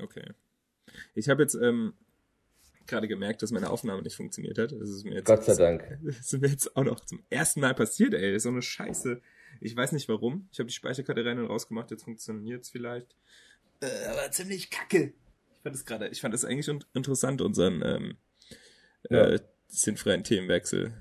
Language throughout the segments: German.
Okay. Ich habe jetzt ähm, gerade gemerkt, dass meine Aufnahme nicht funktioniert hat. Das ist mir jetzt, Gott sei Dank. Das ist mir jetzt auch noch zum ersten Mal passiert, ey. Das ist so eine Scheiße. Ich weiß nicht warum. Ich habe die Speicherkarte rein und rausgemacht, jetzt funktioniert es vielleicht. Äh, aber ziemlich kacke. Ich fand das gerade, ich fand das eigentlich un interessant, unseren ähm, Ja. äh, sinnfreien Themenwechsel.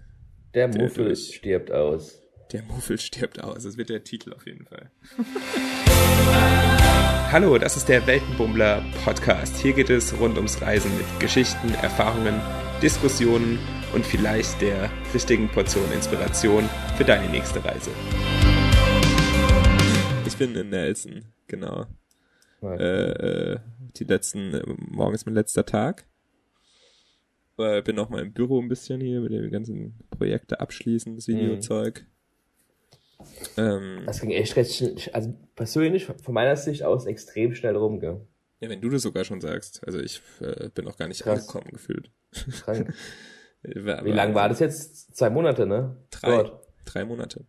Der Der Muffel durch. stirbt aus. Der Muffel stirbt aus. Das wird der Titel auf jeden Fall. Hallo, das ist der Weltenbummler Podcast. Hier geht es rund ums Reisen mit Geschichten, Erfahrungen, Diskussionen und vielleicht der richtigen Portion Inspiration für deine nächste Reise. Ich bin in Nelson, genau. Äh, äh, die letzten, morgen ist mein letzter Tag. Äh, bin noch mal im Büro ein bisschen hier mit den ganzen Projekte abschließen, das Videozeug. Ähm, Das ging echt recht schnell. Also persönlich von meiner Sicht aus extrem schnell rum, gell? ja, wenn du das sogar schon sagst. Also ich äh, bin noch gar nicht Krass. angekommen gefühlt. Krank. Wie war- lang war das jetzt? Zwei Monate, ne? Drei. Dort. Drei Monate.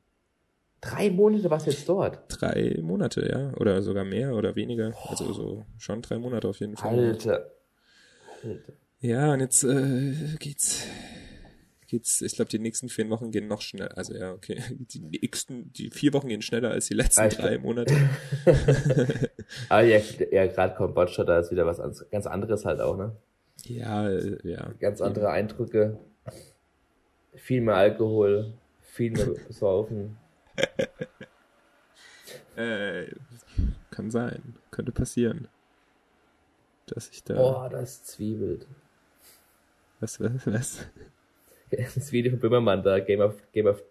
Drei Monate warst du jetzt dort. Drei Monate, ja. Oder sogar mehr oder weniger. Also so schon drei Monate auf jeden Fall. Alter. Alter. Ja, und jetzt äh, geht's, geht's, ich glaube, die nächsten vier Wochen gehen noch schneller. Also ja, okay. Die nächsten, die vier Wochen gehen schneller als die letzten Ah, drei Monate. Aber ja, ja gerade Kambodscha, da ist wieder was ganz anderes halt auch, ne? Ja, äh, ja. Ganz andere Eindrücke. Viel mehr Alkohol, viel mehr Saufen. Äh, kann sein. Könnte passieren. Dass ich da. Oh, das zwiebelt. Was, was, was? Das Video von Böhmermann da, Game of, Game of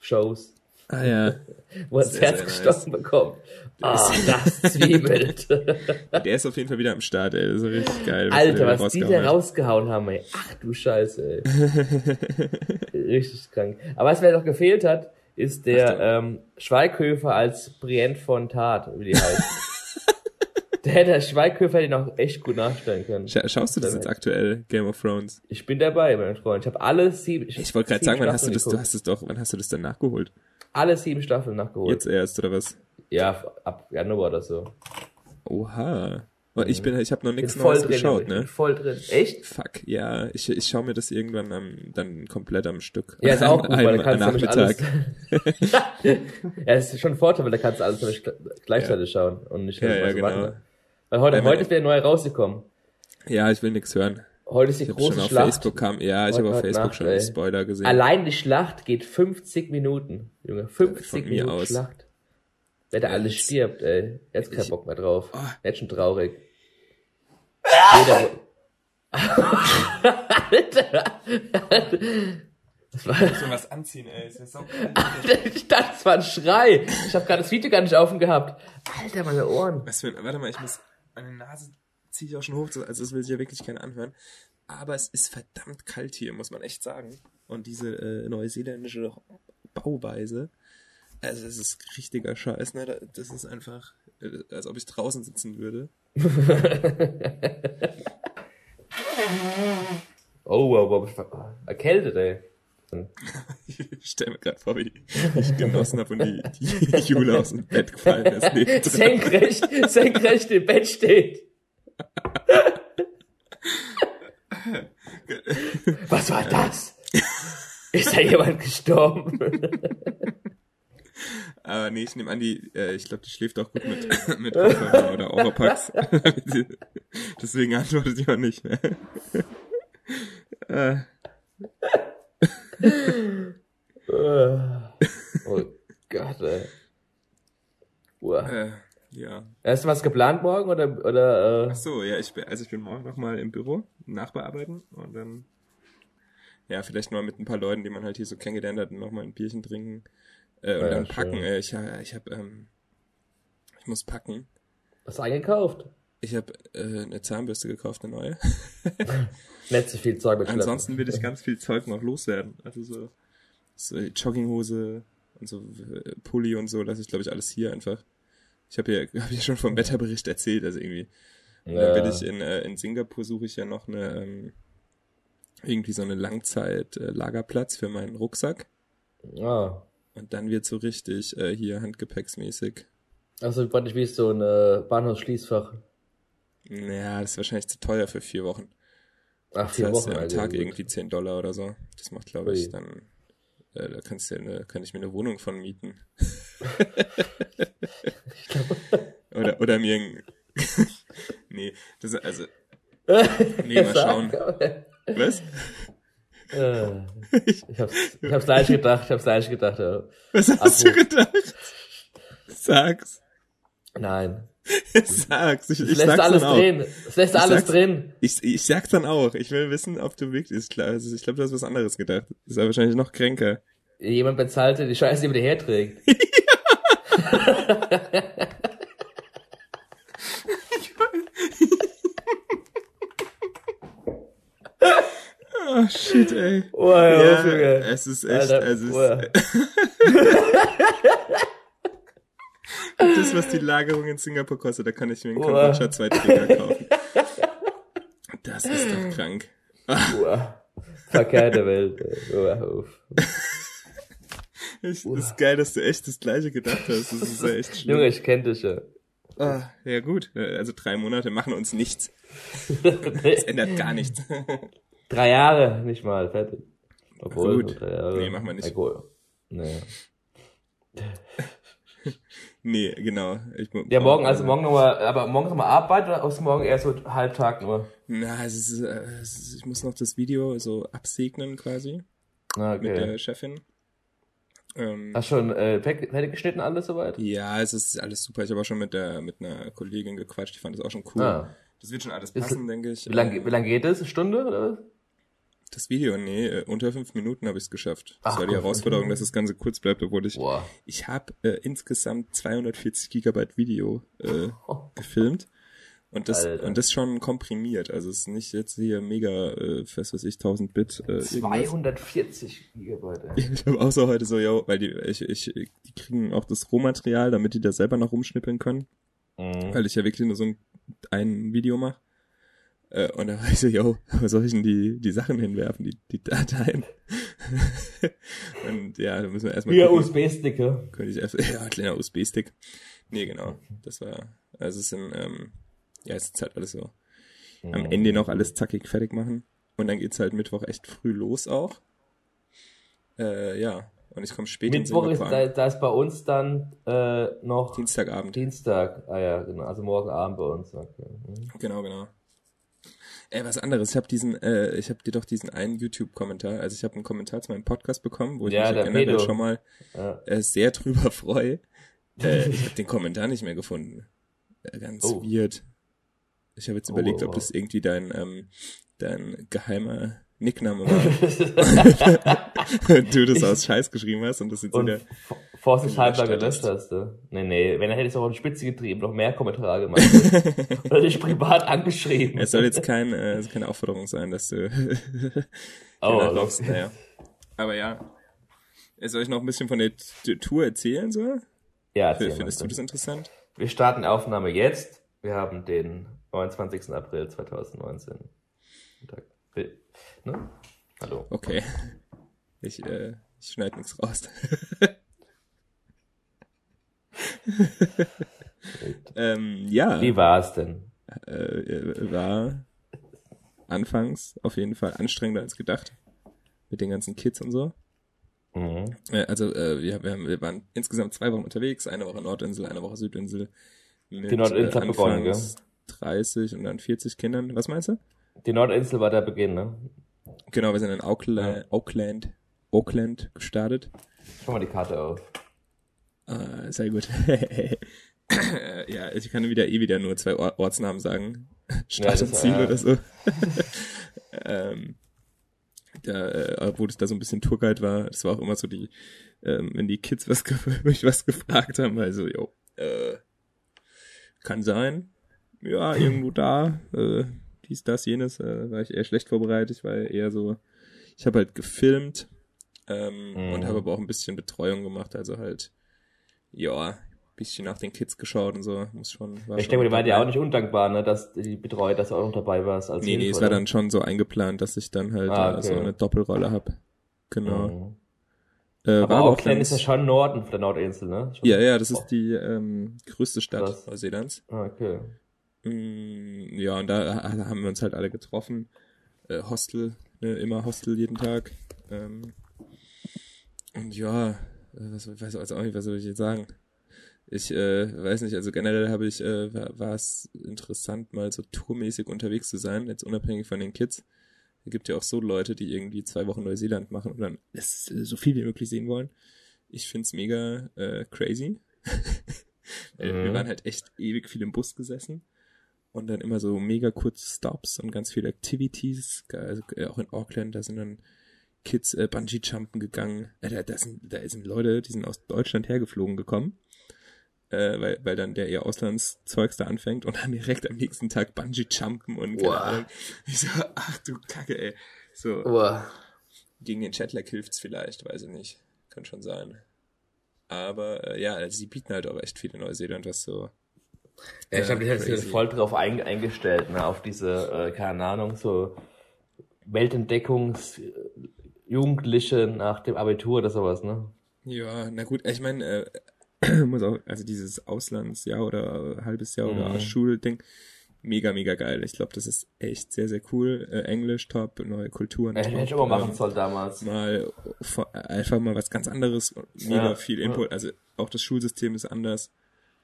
Shows, Ah ja. wo er das Herz gestochen bekommt. Ah, das zwiebelt. Der ist auf jeden Fall wieder am Start, ey. Das ist richtig geil. Alter, was die da rausgehauen haben, ey. Ach du Scheiße, ey. Richtig krank. Aber was mir noch gefehlt hat, ist der ähm, Schweighöfer als Brienne von Tat, wie die heißt. Der hätte der Schweighöfer den auch echt gut nachstellen können. Scha schaust du das jetzt aktuell, Game of Thrones? Ich bin dabei, mein Freund. Ich habe alle sieben. Ich wollte gerade sagen, wann hast du das, du hast es doch, wann hast du das denn nachgeholt? Alle sieben Staffeln nachgeholt. Jetzt erst, oder was? Ja, ab Januar oder so. Oha. Und ich bin, ich habe noch nichts voll Neues drin, geschaut. Ich ne? voll drin. Echt? Fuck, ja, ich, ich schaue mir das irgendwann am, dann komplett am Stück. Ja, ist auch gut, weil da kannst du Nachmittag. alles. ja, ist schon ein Vorteil, weil da kannst du alles gleichzeitig schauen und nicht Ja, ja, so genau. warten. Weil heute, Wenn heute ist wieder neu rausgekommen. Ja, ich will nichts hören. Heute ist die Ich habe große schon auf Schlacht. Facebook kam, ja, ich habe auf Facebook Nacht, schon ey. Spoiler gesehen. Allein die Schlacht geht 50 Minuten, Junge. 50 Von mir Minuten aus. Schlacht. Wer da alles stirbt, ey. Jetzt kein Ich- Bock mehr drauf. Oh. Jetzt schon traurig. Jeder... Alter! Das war, Ich will was anziehen, ey. Ist ja so ich dachte, das war ein Schrei. Ich habe gerade das Video gar nicht offen gehabt. Alter, meine Ohren. Was für ein, warte mal, ich muss, meine Nase ziehe ich auch schon hoch, so- also das will sich ja wirklich keiner anhören. Aber es ist verdammt kalt hier, muss man echt sagen. Und diese äh, neuseeländische Bauweise, also das ist richtiger Scheiß, ne? Da- Das ist einfach, äh, als ob ich draußen sitzen würde. Oh, wow, wow. war Erkältet, ey. Ich stell mir gerade vor, wie ich genossen habe und die, die Jule aus dem Bett gefallen ist. Senkrecht, senkrecht im Bett steht. Was war das? Ist da jemand gestorben? Aber nee, ich nehme an, die, äh, ich glaube, die schläft auch gut mit, mit Kopfhörern oder Oropax. Deswegen antwortet die auch nicht mehr. äh, oh Gott, ey. Uah. äh, ja. Hast du was geplant morgen oder, oder, äh, Ach so, ja, ich bin, also ich bin morgen nochmal im Büro, nachbearbeiten und dann, ja, vielleicht mal mit ein paar Leuten, die man halt hier so kennengelernt hat, nochmal ein Bierchen trinken äh, und Ja, dann schön. packen. Äh, ich ich habe, ähm, ich muss packen. was eingekauft? Ich habe äh, eine Zahnbürste gekauft, eine neue. Nicht so viel Zeug mit. Ansonsten will ich ganz viel Zeug noch loswerden. Also so, so Jogginghose und so äh, Pulli und so, lasse ich glaube ich alles hier einfach. Ich habe ja, hab ja schon vom Wetterbericht erzählt, also irgendwie. Ja. dann will ich in, äh, in Singapur suche ich ja noch eine ähm, irgendwie so eine Langzeit äh, für meinen Rucksack. Ah. Und dann wird so richtig äh, hier handgepäcksmäßig. Also praktisch wie so ein Bahnhofsschließfach. Ja, das ist wahrscheinlich zu teuer für vier Wochen. Ach, vier Wochen. ja, am Tag gut. irgendwie 10 Dollar oder so. Das macht, glaube ich, dann, äh, da kannst du eine, kann ich mir eine Wohnung von mieten. oder, oder mir ein, nee, das, ist also, nee, mal schauen. Was? Äh, ich hab's, ich hab's gleich gedacht, ich hab's gleich gedacht, ja. Was hast du Abruf. gedacht? Sag's. Nein. Sag's. Ich, Es ich lässt sag's alles dann auch. drehen. Es lässt Ich alles sag's- drin. Ich, ich sag's dann auch. Ich will wissen, ob du wirklich, ist klar, also ich glaube, du hast was anderes gedacht. Das ist ja wahrscheinlich noch kränker. Jemand bezahlt die Scheiße, die man dir herträgt. Oh, shit, ey. Oh, ja, Ja, es ist echt, Alter, es ist, das, was die Lagerung in Singapur kostet, da kann ich mir in. Kambodscha zwei Träger kaufen. Das ist doch krank. Uah. Verkehrte Welt. ey. Uah. Ich, das ist geil, dass du echt das Gleiche gedacht hast. Das ist ja echt schlimm. Junge, ich kenn dich ja. Ah, ja gut, also drei Monate machen uns nichts. Es ändert gar nichts. Drei Jahre, nicht mal, fertig. Obwohl, Gut. drei Jahre. Nee, machen wir nicht. Ja, gut. Nee. Nee, genau. Ich, Ja, morgen, also morgen nochmal, aber morgen nochmal Arbeit oder ist morgen eher so Halbtag nur? Na, es ist, äh, es ist, ich muss noch das Video so absegnen quasi Ah, mit okay. der Chefin. Ähm, Hast schon äh, fertig geschnitten alles soweit? ja, es ist alles super. Ich habe auch schon mit der mit einer Kollegin gequatscht. Die fand das auch schon cool. Ah. Das wird schon alles Ist- passen, denke ich. Wie lange wie lang geht das? Eine Stunde oder was? Das Video, nee, äh, unter fünf Minuten habe ich es geschafft. Das Ach, war die. Herausforderung, dass das Ganze kurz bleibt, obwohl ich Boah. ich habe äh, insgesamt 240 Gigabyte Video äh, gefilmt. Und das, Alter. und das schon komprimiert. Also es ist nicht jetzt hier mega, äh, was weiß ich, 1000 Bit. Äh, irgendwas. 240 Gigabyte. ey. Ich habe auch so heute so, yo, weil die, ich, ich, die kriegen auch das Rohmaterial, damit die da selber noch rumschnippeln können. Mhm. Weil ich ja wirklich nur so ein, ein Video mache. Äh, und da war ich so, yo, wo soll ich denn die, die Sachen hinwerfen, die, die Dateien? und ja, da müssen wir erstmal gucken. USB-Stick, ja. Könnte ich erst, ja, kleiner USB-Stick. Nee, genau. Das war, also es sind, ähm, ja, es ist halt alles so. Am Mhm. Ende noch alles zackig fertig machen. Und dann geht's halt Mittwoch echt früh los auch. Äh, ja. Und ich komme spät Mittwoch ist, da, da ist bei uns dann äh, noch Dienstagabend. Dienstag. Ah ja, genau. Also morgen Abend bei uns. Okay. Mhm. Genau, genau. Äh, was anderes. Ich habe diesen, äh, ich habe dir doch diesen einen YouTube-Kommentar, also ich habe einen Kommentar zu meinem Podcast bekommen, wo ich Ja, mich generell Pedo. schon mal Ja. äh, sehr drüber freue. Äh, ich habe den Kommentar nicht mehr gefunden. Äh, ganz Oh. weird. Ich habe jetzt Oh, überlegt, oh, ob das irgendwie dein, ähm, dein geheimer Nickname war. du das aus Scheiß geschrieben hast und das jetzt Und wieder. vorsichtshalber gelöscht hast du. Nee, nee, wenn er hätte ich auch auf die Spitze getrieben, noch mehr Kommentare gemacht. Oder dich privat angeschrieben. Es soll jetzt kein, äh, es keine Aufforderung sein, dass du oh, rufst. Naja. Aber ja. Äh, Soll ich noch ein bisschen von der Tour erzählen, so? Ja, erzähl. Findest du das interessant? Wir starten die Aufnahme jetzt. Wir haben den 29. April 2019. Tag. Ne? Hallo. Okay. Ich, äh, ich schneide nichts raus. ähm, ja, Wie war's denn? äh, war anfangs auf jeden Fall anstrengender als gedacht. Mit den ganzen Kids und so. Mhm. Äh, also, äh, wir, wir, haben, wir waren insgesamt zwei Wochen unterwegs. Eine Woche Nordinsel, eine Woche Südinsel. Mit, Die Nordinsel hat begonnen, anfangs 30 und dann 40 Kindern. Was meinst du? Die Nordinsel war der Beginn, ne? Genau, wir sind in Auckland, Auckland, Auckland gestartet. Schau mal die Karte auf. Ah, sehr gut. ja, ich kann wieder eh wieder nur zwei Or Ortsnamen sagen. Stadt das- und Ziel ja. oder so. ähm, da, äh, obwohl es da so ein bisschen Tourguide war, das war auch immer so die, ähm, wenn die Kids was mich was gefragt haben, also, jo, äh, kann sein. Ja, irgendwo da, äh, dies, das, jenes, äh, war ich eher schlecht vorbereitet. Ich war eher so, ich habe halt gefilmt ähm, Mhm. und habe aber auch ein bisschen Betreuung gemacht, also halt, ja, bisschen nach den Kids geschaut und so, muss schon. Ich denke, die waren dabei. auch nicht undankbar, ne? Dass die betreut, dass du auch noch dabei warst. Als Nee, nee, Hilfe, es war oder? dann schon so eingeplant, dass ich dann halt Ah, okay. so eine Doppelrolle hab. Genau. Mhm. Äh, Aber Auckland ist ja schon Norden von der Nordinsel, ne? Schon- Ja, ja, das ist die ähm, größte Stadt. Neuseelands. Ah, Okay. Mm, Ja, und da ha- haben wir uns halt alle getroffen. Äh, Hostel, ne, immer Hostel jeden Tag. Ähm, und ja, äh, was ich weiß jetzt auch nicht, was soll ich jetzt sagen? Ich äh, weiß nicht, also generell habe ich, äh, war es interessant, mal so tourmäßig unterwegs zu sein, jetzt unabhängig von den Kids. Es gibt ja auch so Leute, die irgendwie zwei Wochen Neuseeland machen und dann es, äh, so viel wie möglich sehen wollen. Ich find's mega äh, crazy. Äh, Wir Mhm. waren halt echt ewig viel im Bus gesessen und dann immer so mega kurze Stops und ganz viele Activities. Also äh, auch in Auckland, da sind dann Kids äh, Bungee-Jumpen gegangen. Äh, da, da, sind, da sind Leute, die sind aus Deutschland hergeflogen gekommen, äh, weil, weil dann der ihr Auslandszeugs da anfängt und dann direkt am nächsten Tag Bungee-Jumpen und Wow. Ahnung. Ich so, ach du Kacke, ey. So, Uah. gegen den Jetlag hilft's vielleicht, weiß ich nicht. Kann schon sein. Aber äh, ja, also sie bieten halt auch echt viel in Neuseeland, was so. Ja, ich habe mich jetzt crazy. voll drauf ein, eingestellt, ne, auf diese, äh, keine Ahnung, so Weltentdeckungs Jugendliche nach dem Abitur oder sowas, ne? Ja, na gut, ich meine, äh, muss auch, also dieses Auslandsjahr oder halbes Jahr oder Mhm. Schulding, mega, mega geil. Ich glaube, das ist echt sehr, sehr cool. Äh, Englisch top, neue Kulturen Ja, top. hätte ich auch mal machen ähm, sollen damals. mal vor- einfach mal was ganz anderes, mega Ja, viel ja. Input. Also auch das Schulsystem ist anders,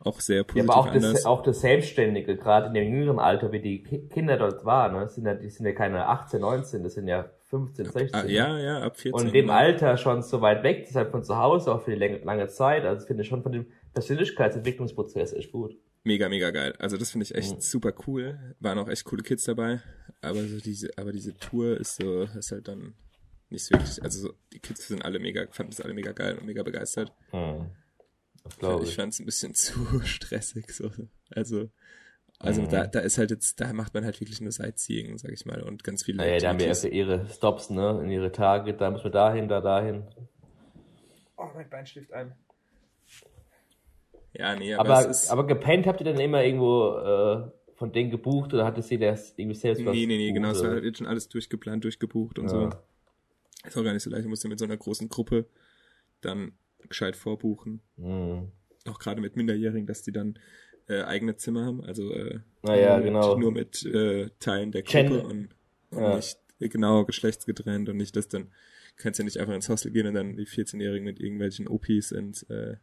auch sehr Ja, positiv aber auch anders. das, auch das Selbstständige, gerade in dem jüngeren Alter, wie die Ki- Kinder dort waren, ne? das sind ja, die sind ja keine 18, 19, das sind ja 15, 16. ah, ja, ja, ab 14. Und in dem genau. Alter schon so weit weg, deshalb von zu Hause auch für die lange, lange Zeit, also finde ich schon von dem Persönlichkeitsentwicklungsprozess echt gut. Mega, mega geil. Also das finde ich echt Mhm. super cool. Waren auch echt coole Kids dabei. Aber so diese, aber diese Tour ist so, ist halt dann nicht so wirklich, also so, die Kids sind alle mega, fanden es alle mega geil und mega begeistert. Hm. Das glaube ich ich. fand es ein bisschen zu stressig, so. Also, also Mhm. da, da ist halt jetzt, da macht man halt wirklich nur Sightseeing, sag ich mal, und ganz viele Naja, da haben wir für ihre Stops, ne, in ihre Tage, da muss man dahin, da dahin. Oh, mein Bein schläft ein. Ja, nee, aber, Aber, es ist, aber gepennt habt ihr dann immer irgendwo äh, von denen gebucht oder hatte sie das irgendwie selbst was nee, nee, nee, gebucht, genau, es war halt jetzt schon alles durchgeplant, durchgebucht und so. Ja. Ist auch gar nicht so leicht, du musst ja mit so einer großen Gruppe dann gescheit vorbuchen. Hm. Auch gerade mit Minderjährigen, dass die dann äh, eigene Zimmer haben, also äh, nur, genau. mit, nur mit äh, Teilen der Gen- Gruppe und, und Ja. nicht äh, genau geschlechtsgetrennt und nicht, dass dann kannst ja nicht einfach ins Hostel gehen und dann die 14-Jährigen mit irgendwelchen OPs und äh,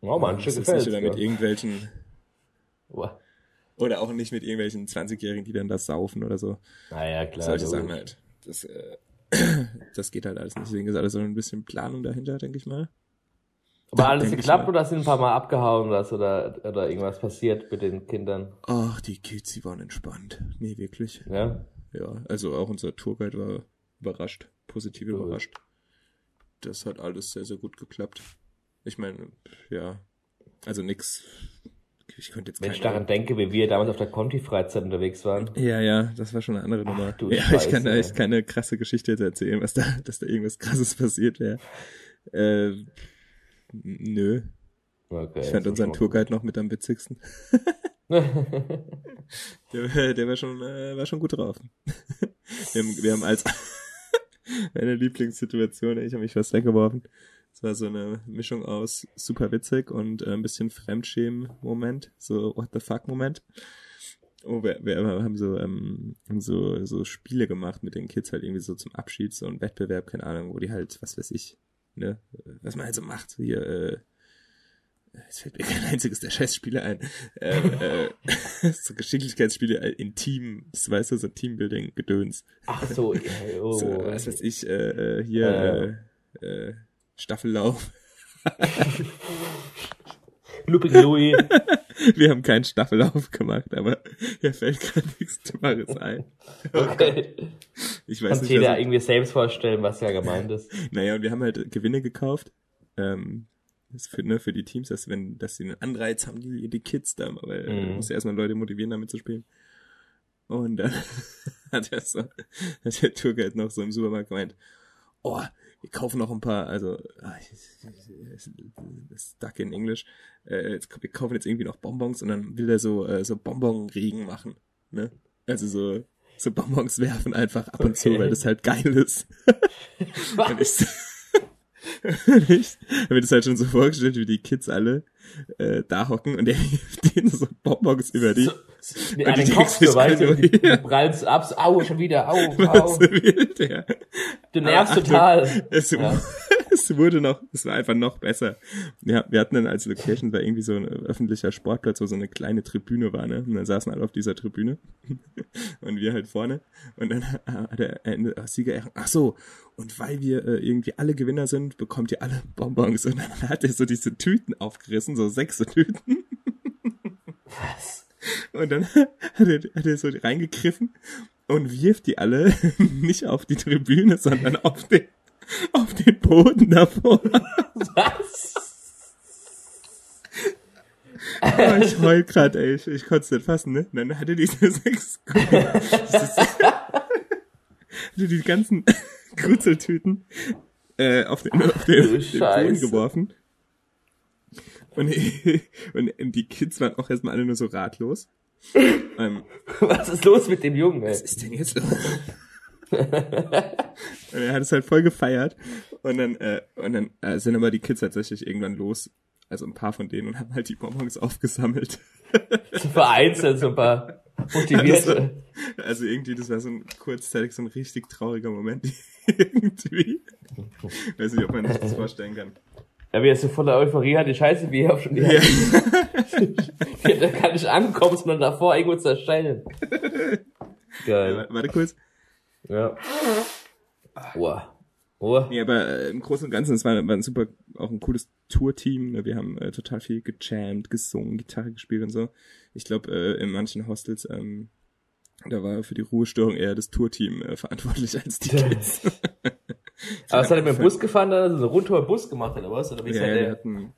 Oh, manche gefällt ich, oder mit irgendwelchen oder auch nicht mit irgendwelchen 20-Jährigen, die dann das saufen oder so. Naja, klar. Solche. Sachen halt. Das, äh, das geht halt alles nicht. Deswegen ist alles so ein bisschen Planung dahinter, denke ich mal. Aber alles geklappt oder sind ein paar Mal abgehauen oder, oder, oder irgendwas passiert mit den Kindern? Ach, die Kids, die waren entspannt. Nee, wirklich. Ja? Ja, also auch unser Tourguide war überrascht, positiv Cool. überrascht. Das hat alles sehr, sehr gut geklappt. Ich meine, ja, also nix. Ich könnte jetzt Wenn ich daran denke, wie wir damals auf der Conti-Freizeit unterwegs waren. Ja, ja, das war schon eine andere Nummer. du ja, ich Scheiße, kann da echt keine krasse Geschichte jetzt erzählen, was da, dass da irgendwas krasses passiert wäre. Äh, nö. Okay, Ich fand unseren Tourguide noch mit am witzigsten. Der, der war schon, äh, war schon gut drauf. wir, haben, wir haben als meine Lieblingssituation, ich habe mich fast weggeworfen. Es war so eine Mischung aus super witzig und äh, ein bisschen Fremdschämen-Moment, so What the fuck-Moment. Oh, wir, wir haben so, ähm, so, so Spiele gemacht mit den Kids halt irgendwie so zum Abschied, so ein Wettbewerb, keine Ahnung, wo die halt, was weiß ich, ne, was man halt so macht, so hier, äh, es fällt mir kein einziges der Scheißspiele ein. Äh, äh, so Geschicklichkeitsspiele in Teams, weißt du, so Teambuilding-Gedöns. Ach so, ja, oh. So, was weiß ich, äh, äh, hier, äh, äh, Staffellauf. Looping Louis. Wir haben keinen Staffellauf gemacht, aber hier fällt gerade nichts Dummeres ein. Okay. Ich weiß Kannst nicht, jeder was, irgendwie selbst vorstellen, was ja gemeint ist. Naja, und wir haben halt Gewinne gekauft. Ähm, das für, ne, für die Teams, dass wenn, dass sie einen Anreiz haben, die, die Kids da, weil Mhm. du musst ja erstmal Leute motivieren, damit zu spielen. Und dann hat er so, hat der Tourguide noch so im Supermarkt gemeint, oh, wir kaufen noch ein paar, also, ah, stuck in Englisch, äh, jetzt, wir kaufen jetzt irgendwie noch Bonbons und dann will er so, äh, so Bonbonregen machen, ne? Also so, so Bonbons werfen einfach ab und zu, weil das halt geil ist. Und ich, habe mir das halt schon so vorgestellt, wie die Kids alle äh, da hocken und der hilft denen so Bonbons über die. So, mit einem Kopf, du weißt du, du prallst ab, au, schon wieder, au, au. Ja. Du nervst total. Es, Ja. es wurde noch, es war einfach noch besser. Ja, wir hatten dann als Location war irgendwie so ein öffentlicher Sportplatz, wo so eine kleine Tribüne war, ne? Und dann saßen alle auf dieser Tribüne und wir halt vorne. Und dann hat der Ende, äh, Sieger, ach so, und weil wir äh, irgendwie alle Gewinner sind, bekommt ihr alle Bonbons. Und dann hat er so diese Tüten aufgerissen, so sechs Tüten. Was? Und dann hat er, hat er so reingegriffen und wirft die alle nicht auf die Tribüne, sondern auf den, auf den Boden davor. Was? Oh, ich heul grad, ey. Ich, ich konnte es nicht fassen, ne? Dann hatte diese sechs hatte die ganzen Grützeltüten äh, auf den, auf den, den Boden geworfen. Und, und die Kids waren auch erstmal alle nur so ratlos. Ähm, Was ist los mit dem Jungen, ey? was ist denn jetzt los? Und er hat es halt voll gefeiert. Und dann, äh, und dann äh, sind aber die Kids tatsächlich irgendwann los. Also ein paar von denen und haben halt die Bonbons aufgesammelt. So vereinzelt, so ein paar Das war, motivierte. also irgendwie, das war so ein kurzzeitig so ein richtig trauriger Moment. irgendwie. Weiß nicht, ob man sich das vorstellen kann. Ja, wie er so voller Euphorie hat, die Scheiße, wie er auch schon die Ja. Da kann nicht ankommen, sondern davor irgendwo zerstellen. Geil. Warte kurz. Ja. Boah. Oh. Nee, aber äh, im Großen und Ganzen, es war, war ein super, auch ein cooles Tourteam. Ne? Wir haben äh, total viel gejammt, gesungen, Gitarre gespielt und so. Ich glaube, äh, in manchen Hostels, ähm, da war für die Ruhestörung eher das Tourteam äh, verantwortlich als die Kids. Aber was hat er mit dem Bus gefahren, da so eine Rundtour Bus gemacht, oder was? Oder wie ja, ja, ja, wir hatten,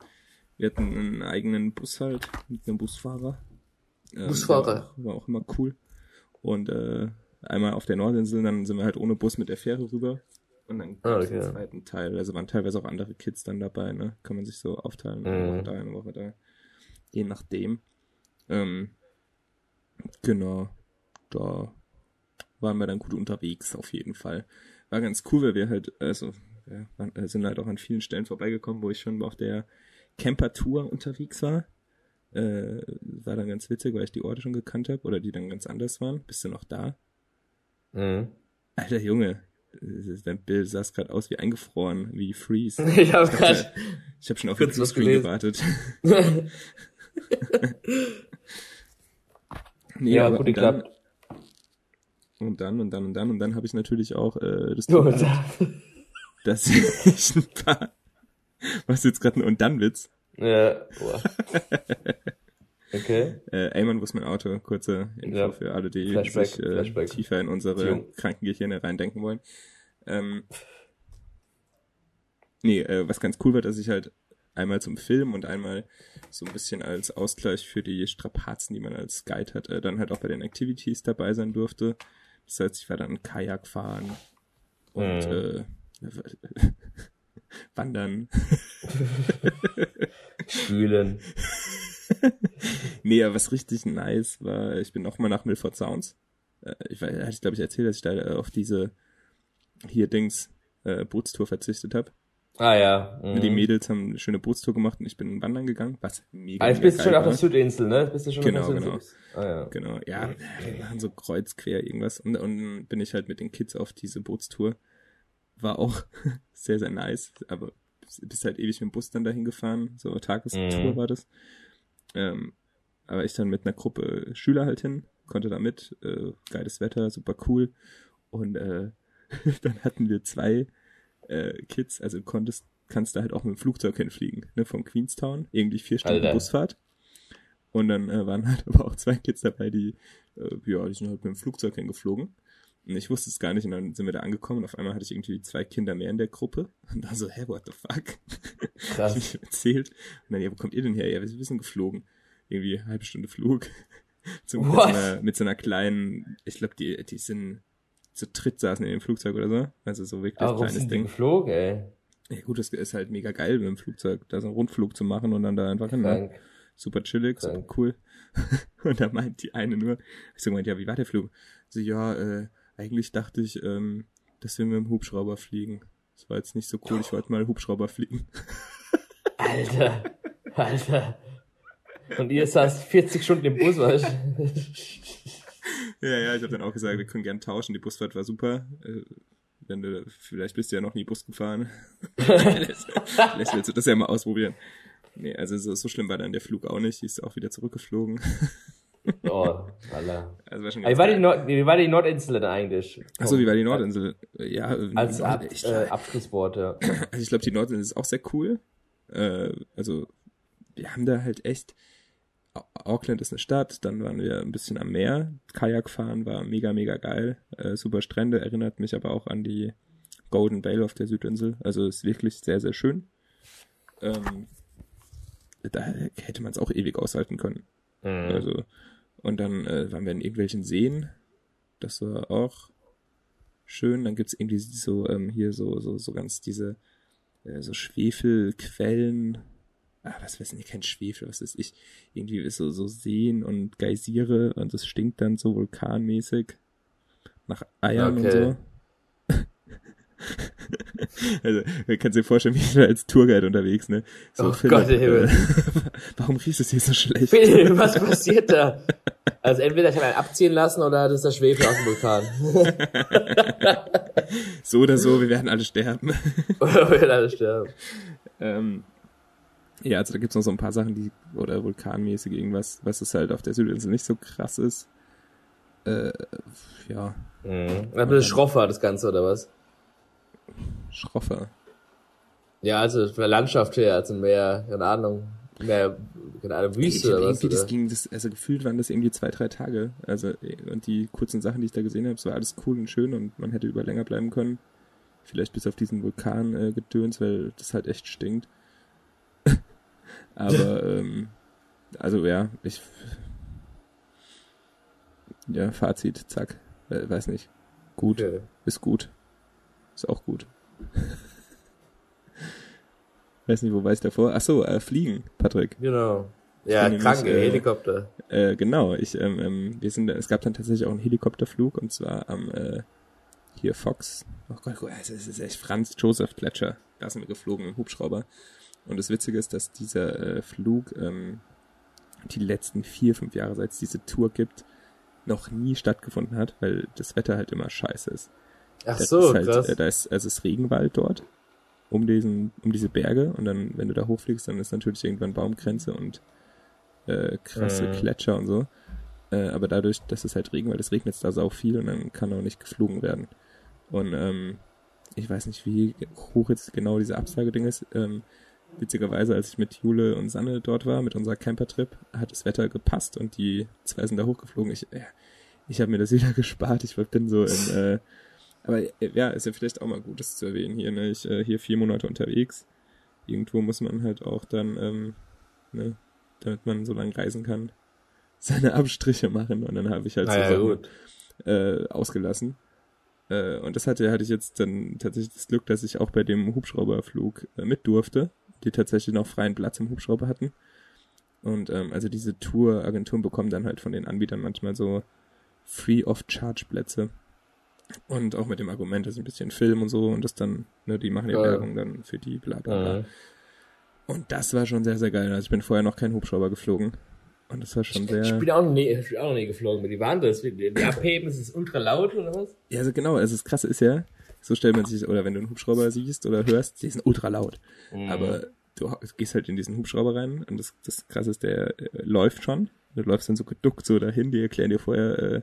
wir hatten einen eigenen Bus halt, mit einem Busfahrer. Ähm, Busfahrer. War auch, war auch immer cool. Und äh, einmal auf der Nordinsel, dann sind wir halt ohne Bus mit der Fähre rüber. Und dann Ah, okay. den zweiten Teil. Also waren teilweise auch andere Kids dann dabei, ne? Kann man sich so aufteilen. Eine Mhm. Woche da, eine Woche da. Je nachdem. Ähm, genau. Da waren wir dann gut unterwegs, auf jeden Fall. War ganz cool, weil wir halt, also, ja, waren, äh, sind halt auch an vielen Stellen vorbeigekommen, wo ich schon auf der Camper-Tour unterwegs war. Äh, war dann ganz witzig, weil ich die Orte schon gekannt habe oder die dann ganz anders waren. Bist du noch da? Mhm. Alter Junge, dein Bild sah gerade aus wie eingefroren, wie Freeze. Ich hab dachte, grad Ich habe schon auf den Screen gewartet. nee, ja, aber gut und dann, geklappt. und dann und dann und dann und dann habe ich natürlich auch äh, das da- gehabt, dass ich ein paar was jetzt gerade ein und dann Witz. Ja, boah. Okay. Äh, Eamon, wo ist mein Auto? Kurze Info Ja. für alle, die Flashback, sich äh, Flashback. tiefer in unsere Beziehung. kranken Gehirne reindenken wollen. Ähm, nee, äh, was ganz cool war, dass ich halt einmal zum Film und einmal so ein bisschen als Ausgleich für die Strapazen, die man als Guide hat, äh, dann halt auch bei den Activities dabei sein durfte. Das heißt, ich war dann Kajak fahren und Mhm. äh, wandern. Spülen. Nee, aber was richtig nice war, ich bin noch mal nach Milford Sounds. Äh, ich weiß, hatte ich glaube ich erzählt, dass ich da äh, auf diese hier Dings äh, Bootstour verzichtet habe. Ah ja. Mhm. Die Mädels haben eine schöne Bootstour gemacht und ich bin wandern gegangen, was mega, Ah, jetzt mega bist du schon geil auf der war. Südinsel, ne? Bist du schon Genau, auf der genau. Ah ja. Genau, ja, wir machen so kreuz quer irgendwas und, und dann bin ich halt mit den Kids auf diese Bootstour. War auch sehr, sehr nice, aber bist halt ewig mit dem Bus dann dahin gefahren, so eine Tagestour Mhm. war das. Ähm, aber ich dann mit einer Gruppe Schüler halt hin, konnte da mit, äh, geiles Wetter, super cool. Und äh, dann hatten wir zwei äh, Kids, also konntest, kannst da halt auch mit dem Flugzeug hinfliegen, ne, vom Queenstown, irgendwie vier Stunden Alter. Busfahrt. Und dann äh, waren halt aber auch zwei Kids dabei, die, äh, ja, die sind halt mit dem Flugzeug hingeflogen. Und ich wusste es gar nicht und dann sind wir da angekommen und auf einmal hatte ich irgendwie zwei Kinder mehr in der Gruppe. Und da so, hä, what the fuck? Krass. Ich erzählt. Und dann, ja, wo kommt ihr denn her? Ja, wir sind geflogen. Irgendwie eine halbe Stunde Flug. Zum, mit, einer, mit so einer kleinen, ich glaube, die, die sind zu dritt saßen in dem Flugzeug oder so. Also so wirklich Aber kleines sind die Ding. geflogen, ey? Ja gut, das ist halt mega geil, mit dem Flugzeug da so einen Rundflug zu machen und dann da einfach hin. Ne? Super chillig, super Krank. cool. und da meint die eine nur, ich so gemeint, ja, wie war der Flug? So, ja, äh, eigentlich dachte ich, ähm, dass wir mit dem Hubschrauber fliegen. Das war jetzt nicht so cool. Ich wollte mal Hubschrauber fliegen. Alter, Alter. Und ihr saß 40 Stunden im Bus, weißt du? Ja, ja, ich habe dann auch gesagt, wir können gern tauschen. Die Busfahrt war super. Äh, wenn du, vielleicht bist du ja noch nie Bus gefahren. vielleicht willst du das ja mal ausprobieren. Nee, also so, so schlimm war dann der Flug auch nicht. Die ist auch wieder zurückgeflogen. Oh, Alter. Also Wie war, die. Nord wie war die Nordinsel denn eigentlich? Achso, wie war die Nordinsel? Ja, Als Ab ich, äh, Abschlusswort, ja. also ich glaube, die Nordinsel ist auch sehr cool. Äh, also wir haben da halt echt. Au- Auckland ist eine Stadt, dann waren wir ein bisschen am Meer. Kajak fahren war mega, mega geil. Äh, super Strände, erinnert mich aber auch an die Golden Bay auf der Südinsel. Also ist wirklich sehr, sehr schön. Ähm, da hätte man es auch ewig aushalten können. Mhm. Also, und dann äh, waren wir in irgendwelchen Seen. Das war auch schön. Dann gibt's irgendwie so, ähm, hier so, so, so ganz diese, äh, so Schwefelquellen. Ah, was weiß ich, kein Schwefel, was ist ich? Irgendwie ist so, so Seen und Geysire und es stinkt dann so vulkanmäßig nach Eiern und Okay. so. Also, du kannst dir vorstellen, wie ich als Tourguide unterwegs, ne? So, Oh Gott, im Himmel. warum riecht es hier so schlecht? Philipp, was passiert da? Also entweder ich habe einen abziehen lassen oder das ist der Schwefel aus dem Vulkan. So oder so, wir werden alle sterben. oder wir alle sterben. ähm, ja, also da gibt's noch so ein paar Sachen, die, oder vulkanmäßig irgendwas, was es halt auf der Südinsel nicht so krass ist. Äh, ja, Mhm. Ein bisschen schroffer, das Ganze, oder was? Schroffer. Ja, also von der Landschaft her, also mehr, keine Ahnung, mehr, keine Ahnung, Wüste oder was? das Oder? ging, das, also gefühlt waren das irgendwie zwei, drei Tage. Also, und die kurzen Sachen, die ich da gesehen habe, es war alles cool und schön und man hätte über länger bleiben können. Vielleicht bis auf diesen Vulkan äh, gedöns, weil das halt echt stinkt. Aber, ähm, also ja, ich, ja, Fazit, zack, weiß nicht. Gut, Okay. ist gut. Ist auch gut. Weiß nicht, wo war ich davor? Ach so, äh, fliegen, Patrick. Genau. Ja, bin nämlich, kranke äh, Helikopter. Äh, genau, ich, ähm, ähm, wir sind, es gab dann tatsächlich auch einen Helikopterflug und zwar am äh, hier Fox. Oh Gott, Gott, es ist echt Franz Joseph Fletcher. Da sind wir geflogen im Hubschrauber. Und das Witzige ist, dass dieser äh, Flug ähm, die letzten vier, fünf Jahre, seit es diese Tour gibt, noch nie stattgefunden hat, weil das Wetter halt immer scheiße ist. Ach Das so, halt, krass. Äh, da ist, also es ist Regenwald dort um diesen, um diese Berge und dann, wenn du da hochfliegst, dann ist natürlich irgendwann Baumgrenze und äh, krasse Mhm. Gletscher und so. Äh, aber dadurch, dass es halt Regenwald ist, regnet es da sau viel und dann kann auch nicht geflogen werden. Und ähm, ich weiß nicht, wie hoch jetzt genau diese Absageding ist. Ähm, witzigerweise, als ich mit Jule und Sanne dort war, mit unserer Campertrip, hat das Wetter gepasst und die zwei sind da hochgeflogen. Ich, äh, ich habe mir das wieder gespart. Ich bin so in, äh, aber äh, ja, ist ja vielleicht auch mal gut, das zu erwähnen hier. Ne? Ich äh, hier vier Monate unterwegs. Irgendwo muss man halt auch dann, ähm, ne, damit man so lange reisen kann, seine Abstriche machen. Und dann habe ich halt so naja, Sachen, gut. äh, ausgelassen. Äh, und das hatte, hatte ich jetzt dann tatsächlich das Glück, dass ich auch bei dem Hubschrauberflug äh, mit durfte, die tatsächlich noch freien Platz im Hubschrauber hatten. Und ähm, also diese Tour-Agenturen bekommen dann halt von den Anbietern manchmal so Free-of-Charge-Plätze. Und auch mit dem Argument, dass ich ein bisschen Film und so und das dann, ne, die machen ja. Werbung dann für die bla bla bla. Und das war schon sehr, sehr geil. Also ich bin vorher noch kein Hubschrauber geflogen. Und das war schon sehr. Ich bin auch noch nie, ich bin auch noch nie geflogen. Wie waren das? Die, die abheben, ist es ultra laut oder was? Ja, also genau, also das Krasse ist ja, so stellt man sich, oder wenn du einen Hubschrauber siehst oder hörst, die sind ultra laut. Mhm. Aber du gehst halt in diesen Hubschrauber rein und das, das Krasse ist, der äh, läuft schon. Du läufst dann so geduckt so dahin, die erklären dir vorher äh,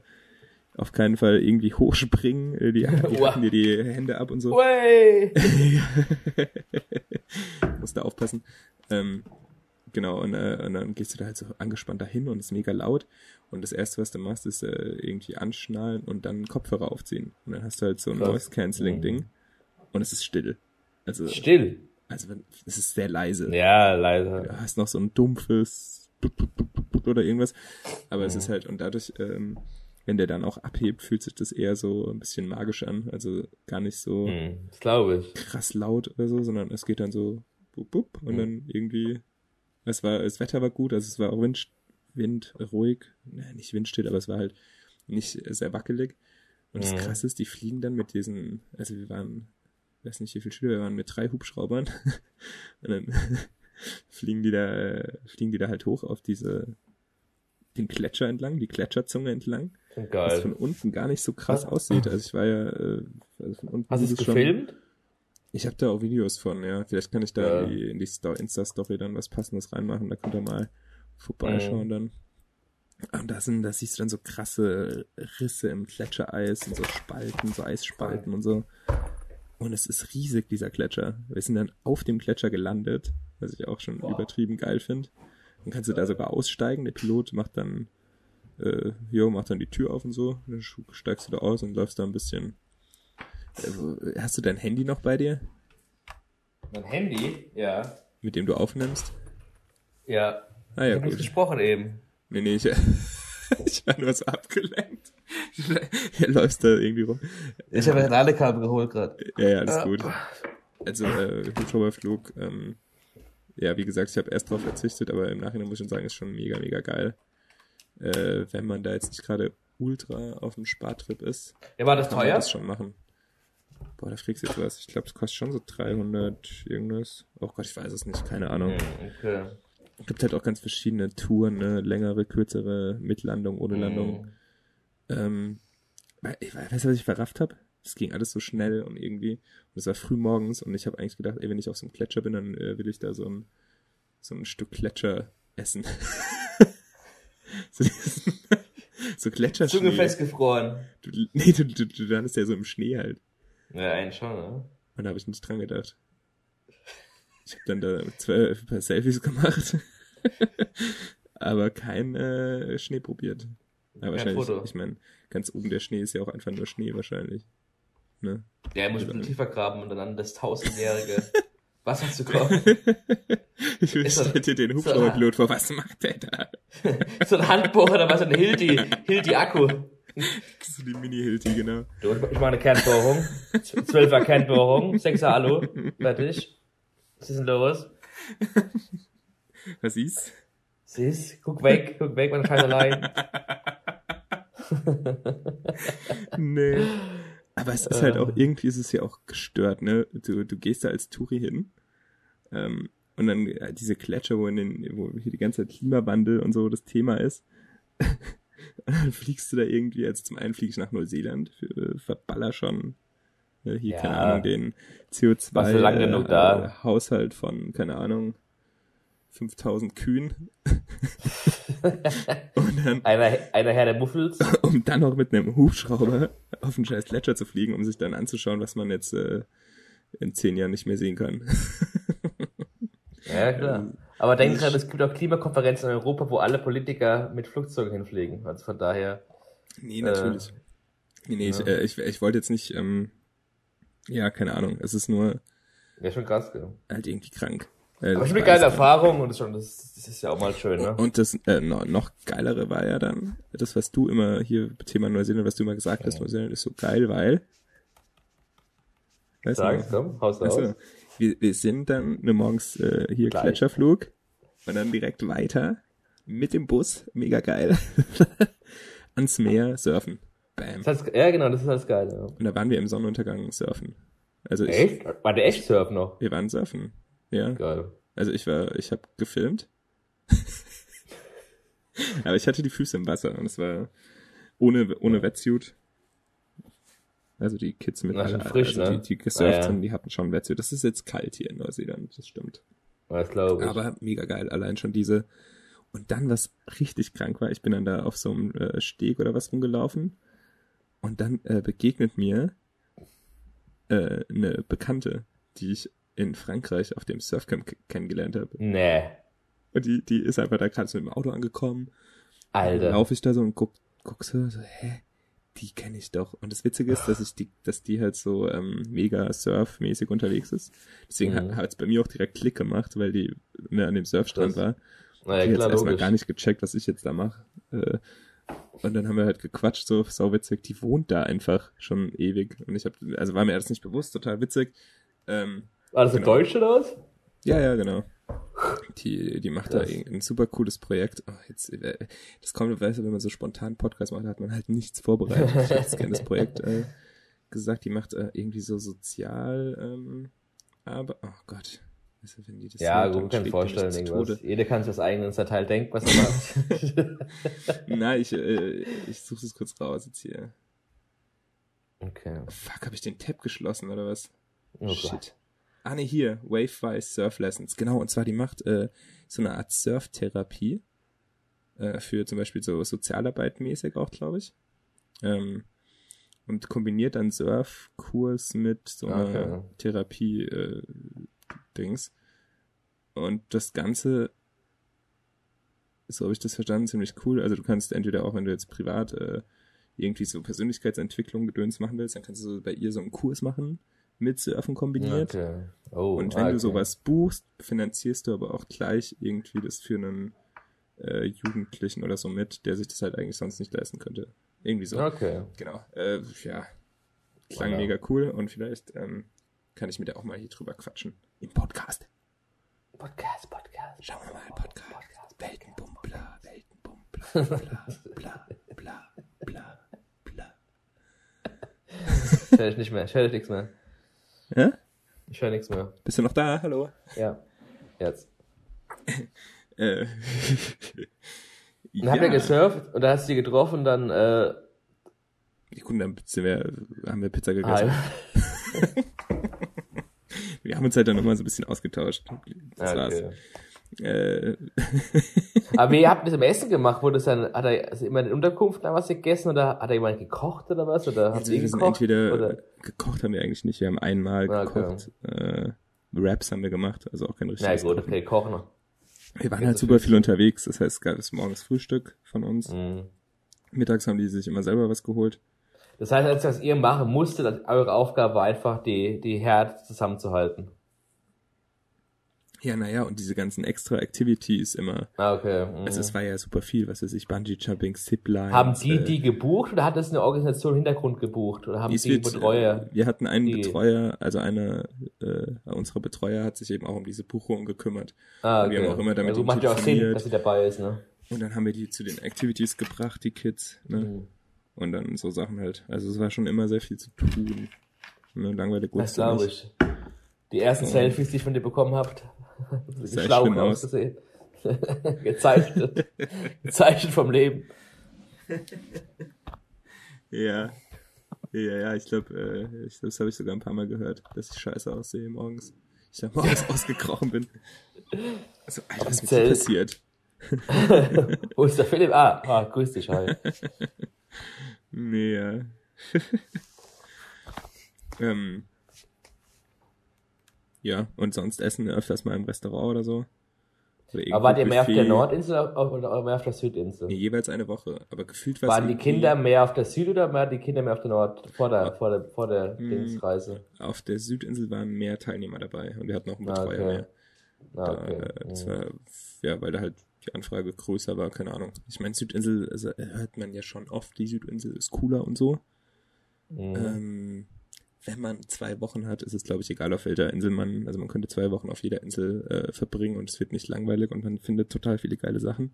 auf keinen Fall irgendwie hochspringen, äh, die, die hacken dir die Hände ab und so. Musst da aufpassen. Ähm, genau, und, äh, und dann gehst du da halt so angespannt dahin und es ist mega laut. Und das erste, was du machst, ist äh, irgendwie anschnallen und dann Kopfhörer aufziehen. Und dann hast du halt so ein. Voice-Canceling-Ding. Und es ist still. Also, Still. also es ist sehr leise. Ja, leider. Du hast noch so ein dumpfes oder irgendwas. Aber es Mhm. ist halt, und dadurch, ähm, wenn der dann auch abhebt, fühlt sich das eher so ein bisschen magisch an. Also gar nicht so Hm, krass laut oder so, sondern es geht dann so bup, bup, und Mhm. dann irgendwie, es war, das Wetter war gut, also es war auch Wind, Wind ruhig, ne, nicht windstill, aber es war halt nicht sehr wackelig. Und das Mhm. Krasse ist, die fliegen dann mit diesen, also wir waren weiß nicht, wie viele Schüler wir waren, mit drei Hubschraubern. Und dann fliegen die da, fliegen die da halt hoch auf diese, den Gletscher entlang, die Gletscherzunge entlang. Was Geil. von unten gar nicht so krass aussieht. Also ich war ja, äh, also von unten Hast du es schon- gefilmt? Ich habe da auch Videos von, ja. Vielleicht kann ich da Ja. in die, in die Sto- Insta-Story dann was Passendes reinmachen. Da könnt ihr mal vorbeischauen Mhm. dann. Und da sind, da siehst du dann so krasse Risse im Gletschereis und so Spalten, so Eisspalten und so. Und es ist riesig, dieser Gletscher. Wir sind dann auf dem Gletscher gelandet, was ich auch schon Wow. übertrieben geil finde. Dann kannst du da sogar aussteigen. Der Pilot macht dann, äh, jo, macht dann die Tür auf und so. Dann steigst du da aus und läufst da ein bisschen. Äh, hast du dein Handy noch bei dir, Mein Handy? Ja. mit dem du aufnimmst? Ja. Ah ja, ich hab nicht gut. gesprochen eben. Nee, nee, ich, ich war nur so abgelenkt. Hier läufst da irgendwie rum. Ich habe ein Ladekabel geholt gerade. Ja, ja, alles Ja. gut. Also, äh, Hubschrauberflug, ähm, ja, wie gesagt, ich habe erst drauf verzichtet, aber im Nachhinein muss ich schon sagen, ist schon mega, mega geil. Äh, wenn man da jetzt nicht gerade ultra auf dem Spartrip ist, Ja, war das kann man teuer? das schon machen. Boah, da kriegst du jetzt was. Ich glaube, es kostet schon so 300 irgendwas. Oh Gott, ich weiß es nicht, keine Ahnung. Okay. Es gibt halt auch ganz verschiedene Touren, ne? längere, kürzere, mit Landung, ohne Landung. Hm. Ähm, weil- ich weiß, weißt du, was ich verrafft habe? Es ging alles so schnell und irgendwie, und es war früh morgens und ich habe eigentlich gedacht, ey, wenn ich auf so einem Gletscher bin, dann äh, will ich da so ein, so ein Stück Gletscher essen. so, diesen- so Gletscherschnee. Zunge festgefroren. Du, nee, du, du, du landest ja so im Schnee halt. Ja, eigentlich schon, ne? Und da habe ich nicht dran gedacht. Ich habe dann da zwei paar Selfies gemacht. Aber kein äh, Schnee probiert. Ja, Kein wahrscheinlich. Foto. Ich meine, ganz oben der Schnee ist ja auch einfach nur Schnee wahrscheinlich. Ne? Ja, er muss ein bisschen tiefer graben und dann das tausendjährige Wasser zu kommen. ich Ist stell dir den Hubschrauberpilot vor, was macht der da? so ein Handbohrer oder was, so ein Hilti, Hilti-Akku. So die Mini-Hilti, genau. Du, ich mache eine Kernbohrung. Zwölfer Kernbohrung, sechser Alu, fertig. Was ist denn los? Was ist? Siehst, guck weg, guck weg, meine Scheißerei. Nee. Aber es ist halt auch, irgendwie ist es ja auch gestört, ne? Du, du gehst da als Touri hin, ähm, und dann äh, diese Gletscher, wo, in den, wo hier die ganze Zeit Klimawandel und so das Thema ist. und dann fliegst du da irgendwie, als zum einen fliege ich nach Neuseeland, für, verballer schon äh, hier, Ja. keine Ahnung, den CO2 Warst du lang genug da? Äh, Haushalt von, keine Ahnung, 5000 Kühen. und dann Einer, einer Herr der Muffels. um dann noch mit einem Hubschrauber auf den scheiß Gletscher zu fliegen, um sich dann anzuschauen, was man jetzt äh, in zehn Jahren nicht mehr sehen kann. Ja, klar. Aber denk dran, es gibt auch Klimakonferenzen in Europa, wo alle Politiker mit Flugzeugen hinfliegen. Also von daher, nee, natürlich. nee, nee, ich, äh, ich, ich wollte jetzt nicht, ähm, ja, keine Ahnung, es ist nur ja, schon krass, gell. halt irgendwie krank. Äh, Aber ich schon eine geile. Erfahrung und das, schon, das, das ist ja auch mal schön, ne? Und das äh, no, noch geilere war ja dann, das, was du immer hier, Thema Neuseeland, was du immer gesagt hast, Neuseeland ist so geil, weil. Weißt du noch? komm, haus da Achso, aus. wir, wir sind dann ne, morgens äh, hier Gleich. Gletscherflug und dann direkt weiter mit dem Bus, mega geil, ans Meer surfen. Bam. Das heißt, ja, genau, das ist das Geile. Ja. Und da waren wir im Sonnenuntergang surfen. Also ich, Echt? War der echt Surf noch? wir waren surfen. Ja. Geil. Also ich war, ich habe gefilmt. Aber ich hatte die Füße im Wasser und es war ohne, ohne Wetsuit. Also die Kids mit, Na, schon frisch, also ne? die, die gesurft Ah, ja. sind, die hatten schon Wetsuit. Das ist jetzt kalt hier in Neuseeland, das stimmt. Das glaube ich. Aber mega geil, allein schon diese. Und dann, was richtig krank war, ich bin dann da auf so einem äh, Steg oder was rumgelaufen und dann äh, begegnet mir äh, eine Bekannte, die ich in Frankreich auf dem Surfcamp kennengelernt habe. nee. Und die, die ist einfach da gerade so mit dem Auto angekommen. Alter. laufe ich da so und guck, guck so, so, hä? Die kenne ich doch. Und das Witzige ist, dass ich die, dass die halt so ähm, mega surfmäßig unterwegs ist. Deswegen Mhm. hat es bei mir auch direkt Klick gemacht, weil die ne, an dem Surfstrand Das- war. Naja, die klar, erstmal logisch. gar nicht gecheckt, was ich jetzt da mache. Äh, und dann haben wir halt gequatscht, so sauwitzig. Die wohnt da einfach schon ewig. Und ich habe, also war mir das nicht bewusst, total witzig. Ähm, War das genau. Deutsche oder was? ja, ja, genau. Die, die macht da Krass. ein, ein super cooles Projekt. Oh, jetzt, äh, das kommt, weißt du, wenn man so spontan Podcast macht, hat man halt nichts vorbereitet. Ich hätte jetzt gerne das Projekt äh, gesagt, die macht äh, irgendwie so sozial, ähm, aber, oh Gott. Also, wenn die das Ja, gut, kann vorstellen, irgendwas. Jeder kann sich das eigene Teil denken, was er macht. Nein, ich, äh, ich suche es kurz raus jetzt hier. okay. Fuck, habe ich den Tab geschlossen oder was? Oh Gott. Ah, ne, hier. Wavewise Surf Lessons. Genau, und zwar die macht äh, so eine Art Surftherapie. Äh, für zum Beispiel so Sozialarbeit mäßig auch, glaube ich. Ähm, und kombiniert dann Surfkurs mit so einer Okay. Therapie-Dings. und das Ganze, so habe ich das verstanden, ziemlich cool. Also du kannst entweder auch, wenn du jetzt privat äh, irgendwie so Persönlichkeitsentwicklung gedöns machen willst, dann kannst du so bei ihr so einen Kurs machen mit Surfen kombiniert. Okay. Oh, Und wenn ah, du okay. sowas buchst, finanzierst du aber auch gleich irgendwie das für einen äh, Jugendlichen oder so mit, der sich das halt eigentlich sonst nicht leisten könnte. Irgendwie so. Okay. Genau. Äh, ja. Klang Voilà. mega cool und vielleicht ähm, kann ich mit der auch mal hier drüber quatschen. Im Podcast. Podcast, Podcast. Schauen wir mal, Podcast. Weltenbummler, Weltenbummler, bla, bla, bla, bla, bla. Ich höre dich nicht mehr. Ich höre dich nichts mehr. Ja? Ich höre nichts mehr. Bist du noch da? Hallo? Ja. Jetzt. Äh, Dann habt ihr gesurft und da hast du die getroffen, dann, äh, Gut, dann sind wir, haben wir Pizza gegessen. ah, Wir haben uns halt dann nochmal so ein bisschen ausgetauscht. Das war's. Äh, Aber wie habt ihr das am Essen gemacht? Wurde es dann, hat er also immer in der Unterkunft da was gegessen oder hat er jemand gekocht oder was? Oder habt also ihr gekocht? entweder Oder? gekocht haben wir eigentlich nicht. Wir haben einmal Ah, okay. gekocht. Äh, Raps haben wir gemacht, also auch kein Na richtiges gut, Kochen. okay, kochen. Wir waren halt super viel unterwegs. Das heißt, es gab es morgens Frühstück von uns. Mhm. Mittags haben die sich immer selber was geholt. Das heißt, als was ihr machen musstet, eure Aufgabe war einfach, die, die Herde zusammenzuhalten. Ja, naja, und diese ganzen extra Activities immer. Ah, okay. Mhm. Also es war ja super viel, was weiß ich, Bungee Jumping, Zipline. haben die die gebucht oder hat das eine Organisation im Hintergrund gebucht? Oder haben die wird, Betreuer? äh, Wir hatten einen die- Betreuer, also einer äh, unserer Betreuer hat sich eben auch um diese Buchung gekümmert. Ah, wir haben auch immer damit ja, so ihm macht ja auch Sinn, dass sie dabei ist, ne? Und dann haben wir die zu den Activities gebracht, die Kids. Ne? Mhm. Und dann so Sachen halt. Also es war schon immer sehr viel zu tun. Ne? Langweilig Das wusste glaube ich. Die ersten. Selfies, die ich von dir bekommen habt, echt schlau ausgesehen. Gezeichnet. Gezeichnet vom Leben. Ja. Ja, ja, ich glaube, äh, ich, das habe ich sogar ein paar Mal gehört, dass ich scheiße aussehe morgens. Ich da morgens ausgekrochen bin. Also, Alter, was ist Zelt. passiert? Wo ist der Philipp? Ah, ah grüß dich, hi. Nee, ja. ähm, ja, und sonst essen wir öfters mal im Restaurant oder so. Oder Aber wart ihr mehr auf der. Nordinsel oder mehr auf der Südinsel? Nee, jeweils eine Woche. Aber gefühlt war Waren die Kinder mehr auf der Süd oder waren die Kinder mehr auf der Nord, vor der, vor der, vor der Hm. Dingsreise? Auf der Südinsel waren mehr Teilnehmer dabei und wir hatten auch einen Ah, Betreuer okay. mehr. Ah, Da, okay. äh, das war, ja, weil da halt die Anfrage größer war, keine Ahnung. Ich meine, Südinsel also, hört man ja schon oft, die Südinsel ist cooler und so. Mhm. Ähm, wenn man zwei Wochen hat, ist es, glaube ich, egal, auf welcher Insel man, also man könnte zwei Wochen auf jeder Insel äh, verbringen und es wird nicht langweilig und man findet total viele geile Sachen.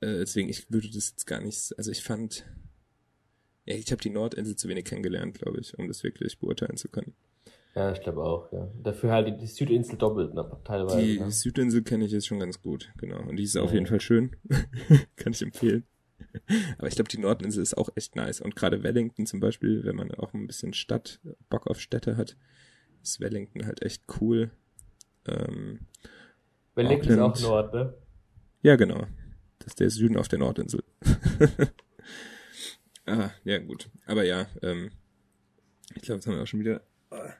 Äh, deswegen, ich würde das jetzt gar nicht, also ich fand, ja, ich habe die Nordinsel zu wenig kennengelernt, glaube ich, um das wirklich beurteilen zu können. Ja, ich glaube auch, ja. Dafür halt die, die Südinsel doppelt, ne, teilweise. Die ne? Südinsel kenne ich jetzt schon ganz gut, genau. Und die ist auf Mhm. jeden Fall schön. Kann ich empfehlen. Aber ich glaube, die Nordinsel ist auch echt nice. Und gerade Wellington zum Beispiel, wenn man auch ein bisschen Stadt, Bock auf Städte hat, ist Wellington halt echt cool. Ähm, Wellington ist auch Auckland. Nord, ne? ja, genau. Das ist der Süden auf der Nordinsel. ah, ja, gut. Aber ja, ähm, ich glaube, jetzt haben wir auch schon wieder. Ah,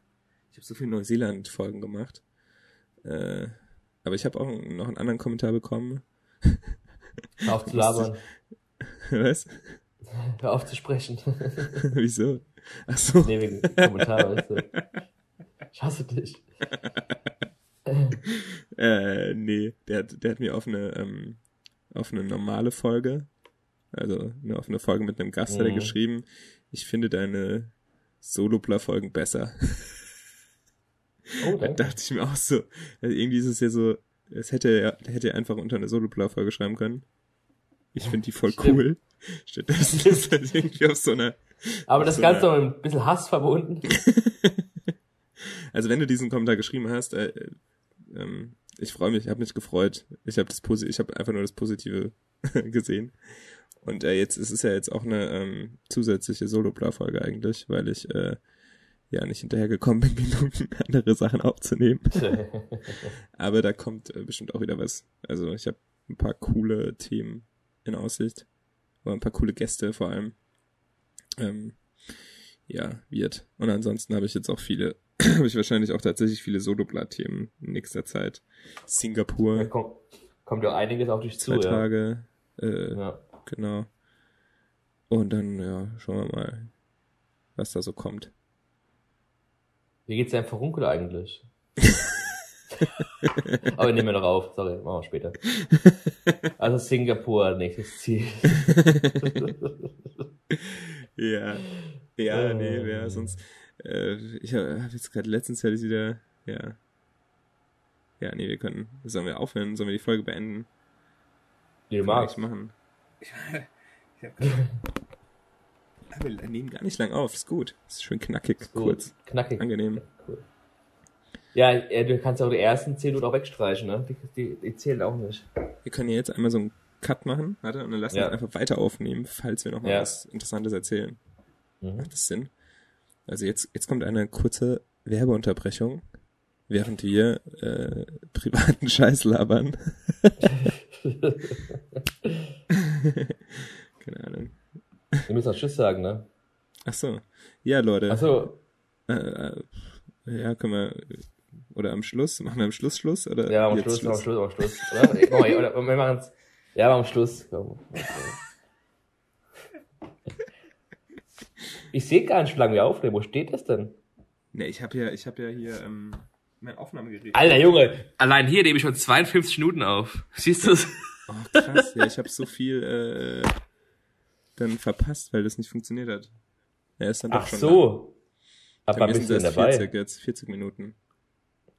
ich habe so viele Neuseeland-Folgen gemacht. Äh, aber ich habe auch noch einen anderen Kommentar bekommen. Auf zu labern. Was? Hör auf zu sprechen. Wieso? Ach so. nee, wegen Kommentar, weißt du. Ich hasse dich. Äh, nee, der, hat- der hat mir auf eine, ähm, auf eine normale Folge, also ne, auf eine Folge mit einem Gast hat er Mhm. geschrieben, ich finde deine Solopler-Folgen besser. Oh, Da dachte ich mir auch so, also irgendwie ist es ja so, es hätte er, hätte er einfach unter eine Solopler-Folge schreiben können. Ich finde die voll Stimmt. cool. Stattdessen ist halt irgendwie auf so einer Aber das So Ganze eine- noch mit ein bisschen Hass verbunden. Also wenn du diesen Kommentar geschrieben hast, äh, äh, ähm, ich freue mich, ich habe mich gefreut. Ich habe das Posi ich habe einfach nur das Positive gesehen. Und äh, jetzt es ist ja jetzt auch eine ähm, zusätzliche Solo-Folge eigentlich, weil ich äh, ja nicht hinterhergekommen bin, Minuten andere Sachen aufzunehmen. Aber da kommt äh, bestimmt auch wieder was. Also ich habe ein paar coole Themen in Aussicht. Oder ein paar coole Gäste vor allem. Ähm, ja, wird. Und ansonsten habe ich jetzt auch viele, habe ich wahrscheinlich auch tatsächlich viele Soloblatt-Themen in nächster Zeit. Singapur, kommt, kommt ja einiges auf dich zu. zwei Ja. Tage, äh, Ja. genau. Und dann, ja, schauen wir mal, was da so kommt. Wie geht's deinem Verunkel eigentlich? Aber nehmen wir noch auf. Sorry, machen wir später. Also Singapur, nächstes Ziel. Ja. Ja, nee, wer sonst. Äh, ich habe hab jetzt gerade letztens hatte ich wieder, ja. Ja, nee, wir können. Sollen wir aufhören? Sollen wir die Folge beenden? Wie du magst. machen. Ich hab Aber wir nehmen gar nicht lang auf, ist gut. Ist schön knackig, Gut. kurz, Knackig. angenehm. Ja, ja, du kannst auch die ersten 10 Minuten auch wegstreichen, ne? Die, die, die zählen auch nicht. Wir können ja jetzt einmal so einen Cut machen, warte, und dann lassen wir Ja. es einfach weiter aufnehmen, falls wir noch mal Ja. was Interessantes erzählen. Mhm. Macht das Sinn? Also jetzt, jetzt kommt eine kurze Werbeunterbrechung, während wir äh, privaten Scheiß labern. Keine Ahnung. Wir müssen auch Tschüss sagen, ne? Ach so. Ja, Leute. Ach so, Äh, äh, ja, können wir, oder am Schluss, machen wir am Schluss Schluss, oder? ja, am jetzt Schluss, am Schluss, am Schluss. Oder? Machen wir- oder wir machen's. Ja, am Schluss. Ich sehe gar nicht, wie lange wir aufnehmen. Wo steht das denn? Ne, ich habe ja, ich habe ja hier, ähm, mein Aufnahmegerät. Alter Junge, allein hier nehme ich schon 52 Minuten auf. Siehst du Oh, krass, ja, ich habe so viel, äh, dann verpasst, weil das nicht funktioniert hat. Er ist dann doch Ach schon so. Aber Wir bist sind du denn erst dabei? 40 jetzt, 40 Minuten.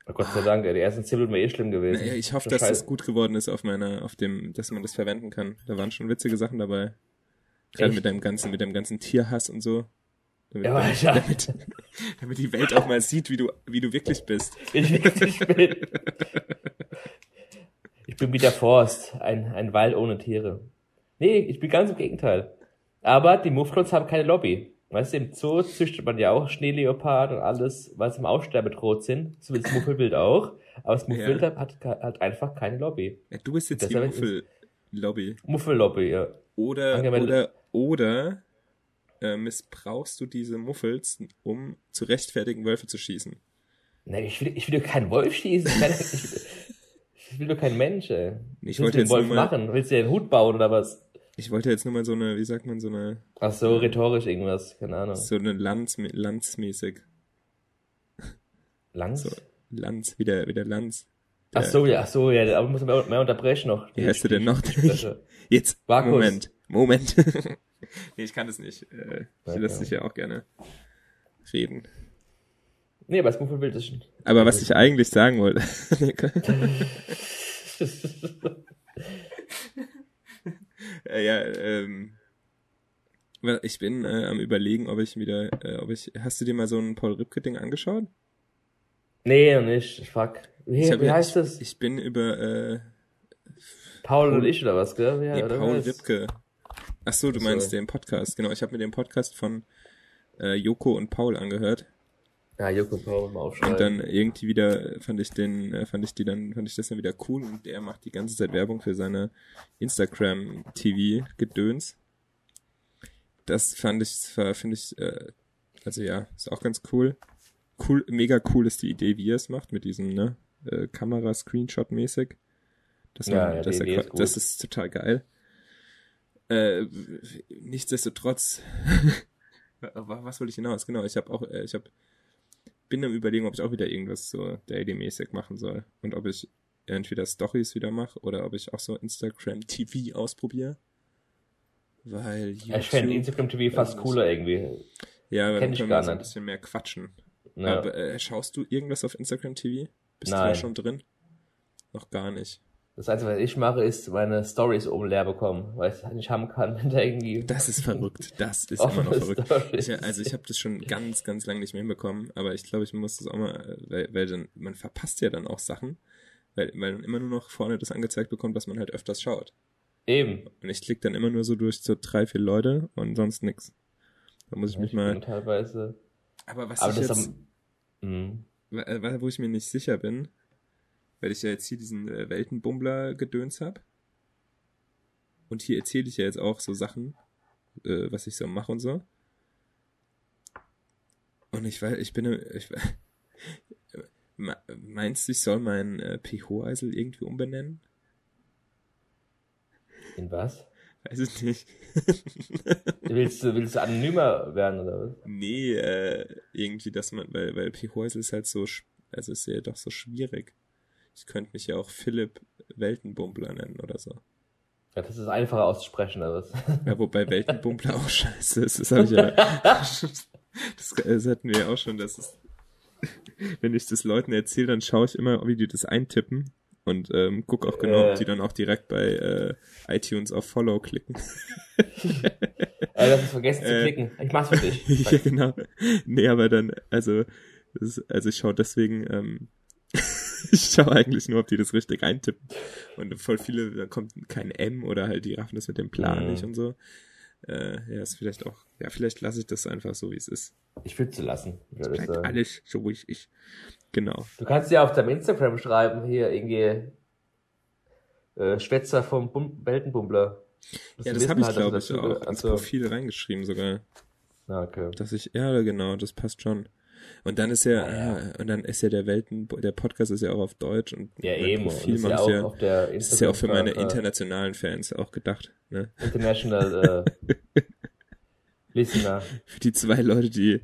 Oh Gott sei Dank, die ersten 10 Minuten wäre eh schlimm gewesen. Naja, ich hoffe, Schon dass das gut geworden ist auf meiner, auf dem, dass man das verwenden kann. Da waren schon witzige Sachen dabei. Gerade Echt? mit deinem ganzen, mit deinem ganzen Tierhass und so. Damit, Ja, damit, damit, damit die Welt auch mal sieht, wie du, wie du wirklich bist. Ich, ich, bin, ich bin wie der Forst, ein, ein Wald ohne Tiere. Nee, ich bin ganz im Gegenteil. Aber die Mufflons haben keine Lobby. Weißt du, im Zoo züchtet man ja auch Schneeleopard und alles, weil sie im Aussterben bedroht sind. So wie das Muffelwild auch. Aber das Muffelwild Ja. hat, hat einfach keine Lobby. Ja, du bist jetzt die Deshalb ist- Muffel-Lobby. Muffellobby, ja. Oder, Angemeldet. oder, oder äh, missbrauchst du diese Muffels, um zu rechtfertigen, Wölfe zu schießen? Nee, ich will, ich will doch keinen Wolf schießen. Ich, will- ich, will- ich will doch kein Mensch, ey. Ich wollte willst jetzt du nur Wolf mal, machen? Willst du dir einen Hut bauen oder was? Ich wollte jetzt nur mal so eine, wie sagt man, so eine, Ach so, rhetorisch irgendwas, keine Ahnung. so eine Lanz, Lanzmäßig. Langs? So, Lanz, wie der, wie der Lanz. Ach so, ja, ach so, ja, aber muss man mehr, unterbrechen noch. Wie heißt du denn noch? Jetzt, Markus. Moment, Moment. nee, ich kann das nicht. Äh, ich lasse dich ja auch gerne reden. Nee, aber Muffelbild ist schon. Aber was ich eigentlich sagen wollte. äh, ja, ähm, ich bin äh, am überlegen, ob ich wieder, äh, ob ich, hast du dir mal so ein Paul Ripke-Ding angeschaut? nee, nicht. Fuck. Wie, Ich hab wie heißt das? Ich bin über, äh, Paul und ich oder was, gell? Ja, nee, oder Paul? Ripke. Ach so, du Ach so. meinst den Podcast. Genau, ich habe mir den Podcast von äh, Joko und Paul angehört. Ja, Joko Paul mal aufschreiben. Und dann irgendwie wieder fand ich den, äh, fand ich die dann, fand ich das dann wieder cool und er macht die ganze Zeit Werbung für seine Instagram TV Gedöns. Das fand ich, finde ich, äh, also ja, ist auch ganz cool. Cool, mega cool ist die Idee, wie er es macht mit diesem, ne, äh, Kamera-Screenshot mäßig. Das, Ja, man, ja, das, ist das ist total geil. Äh, nichtsdestotrotz, was wollte ich hinaus? Genau, ich habe auch, ich habe bin am überlegen, ob ich auch wieder irgendwas so daily-mäßig machen soll. Und ob ich entweder Stories wieder mache oder ob ich auch so Instagram TV ausprobiere. Weil YouTube, ich fände Instagram TV fast cooler irgendwie. ja, kenn dann können wir so ein bisschen mehr quatschen. Ja. Aber äh, schaust du irgendwas auf Instagram TV? Bist du da Nein. schon drin? Noch gar nicht. Das Einzige, was ich mache, ist meine Stories oben leer bekommen, weil ich es nicht haben kann, wenn da irgendwie. Das ist verrückt. Das ist immer noch verrückt. Ich, also ich habe das schon ganz, ganz lange nicht mehr hinbekommen, aber ich glaube, ich muss das auch mal, weil, weil dann, man verpasst ja dann auch Sachen, weil, weil man immer nur noch vorne das angezeigt bekommt, was man halt öfters schaut. Eben. Und ich klicke dann immer nur so durch so drei, vier Leute und sonst nix. Da muss ich mich Ich mal. teilweise. Aber was Aber ich das jetzt, am, Mhm. äh, wo ich mir nicht sicher bin, weil ich ja jetzt hier diesen äh, Weltenbummler gedöns hab. Und hier erzähle ich ja jetzt auch so Sachen, äh, was ich so mache und so. Und ich weiß, ich bin, ich, Me- meinst du, ich soll meinen äh, pH-Eisel irgendwie umbenennen? In was? Weiß ich nicht. Willst du, willst du anonymer werden oder was? nee, äh, irgendwie, dass man, weil, weil pH-Eisel ist halt so, also ist ja doch so schwierig. Ich könnte mich ja auch Philipp Weltenbummler nennen oder so. Ja, das ist einfacher auszusprechen, was? Ja, wobei Weltenbummler auch scheiße ist. Das habe ich ja. Das, das hatten wir ja auch schon, dass es, wenn ich das Leuten erzähle, dann schaue ich immer, wie die das eintippen und ähm, guck auch genau, Äh. ob die dann auch direkt bei äh, iTunes auf Follow klicken. Äh, du hast vergessen zu Äh. klicken. Ich mach's für dich. ja, genau. Nee, aber dann, also, das ist, also ich schaue deswegen, ähm, ich schaue eigentlich nur, ob die das richtig eintippen. Und voll viele, da kommt kein M oder halt die raffen das mit dem Plan Mhm. nicht und so. Äh, ja, ist vielleicht auch, ja, vielleicht lasse ich das einfach so, wie es ist. Ich würde sie lassen. Bleibt alles so, wie ich, ich. Genau. Du kannst ja auf deinem Instagram schreiben, hier irgendwie äh, Schwätzer vom Bum Weltenbummler. Ja, das habe ich, halt, glaube ich, auch ins also, Profil reingeschrieben sogar. na, okay. Dass ich, ja, genau, das passt schon. Und dann ist ja, Ah, ja. ja, und dann ist ja der Welten, der Podcast ist ja auch auf Deutsch und Ja, eben. Profil ist ja auch ja, auf der das ist ja auch für meine internationalen Fans auch gedacht, ne? International äh, Listener. Für die zwei Leute, die,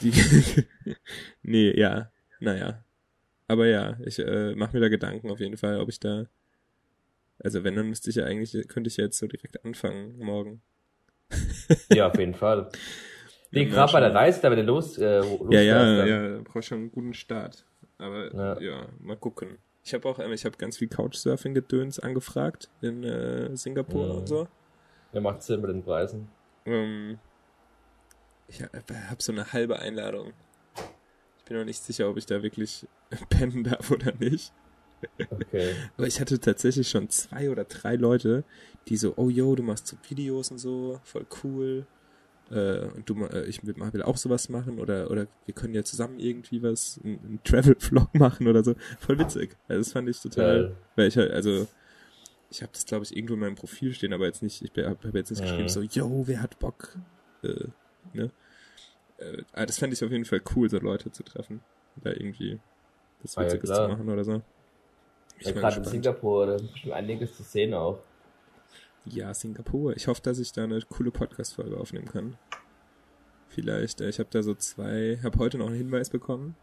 die, nee, ja, naja. Aber ja, ich äh, mache mir da Gedanken auf jeden Fall, ob ich da, also wenn, dann müsste ich ja eigentlich, könnte ich ja jetzt so direkt anfangen morgen. Ja, auf jeden Fall. Nee, gerade bei der. Reise, da wenn du los, äh, los Ja, ja, dann- ja, brauche schon einen guten Start. Aber ja, Ja. mal gucken. Ich habe auch, ich habe ganz viel Couchsurfing-Gedöns angefragt in äh, Singapur Mhm. und so. Ja, macht Sinn mit den Preisen. Ähm, ich habe hab so eine halbe Einladung. Ich bin noch nicht sicher, ob ich da wirklich pennen darf oder nicht. Okay. Aber ich hatte tatsächlich schon zwei oder drei Leute, die so, oh yo, du machst so Videos und so, voll cool. Äh, und du, äh, ich will, auch sowas machen oder oder wir können ja zusammen irgendwie was, einen, Travel-Vlog machen oder so. Voll witzig. Also das fand ich total, Geil. weil ich halt, also ich habe das glaube ich irgendwo in meinem Profil stehen, aber jetzt nicht, ich habe hab jetzt nicht Mhm. geschrieben so, yo, wer hat Bock, äh, ne? Äh, aber das fand ich auf jeden Fall cool, so Leute zu treffen, da irgendwie das Ah, ja, Witziges klar. zu machen oder so. Ich Ja, gerade in. Singapur, da ist bestimmt einiges zu sehen auch. Ja, Singapur. Ich hoffe, dass ich da eine coole Podcast-Folge aufnehmen kann. Vielleicht, äh, ich habe da so zwei, habe heute noch einen Hinweis bekommen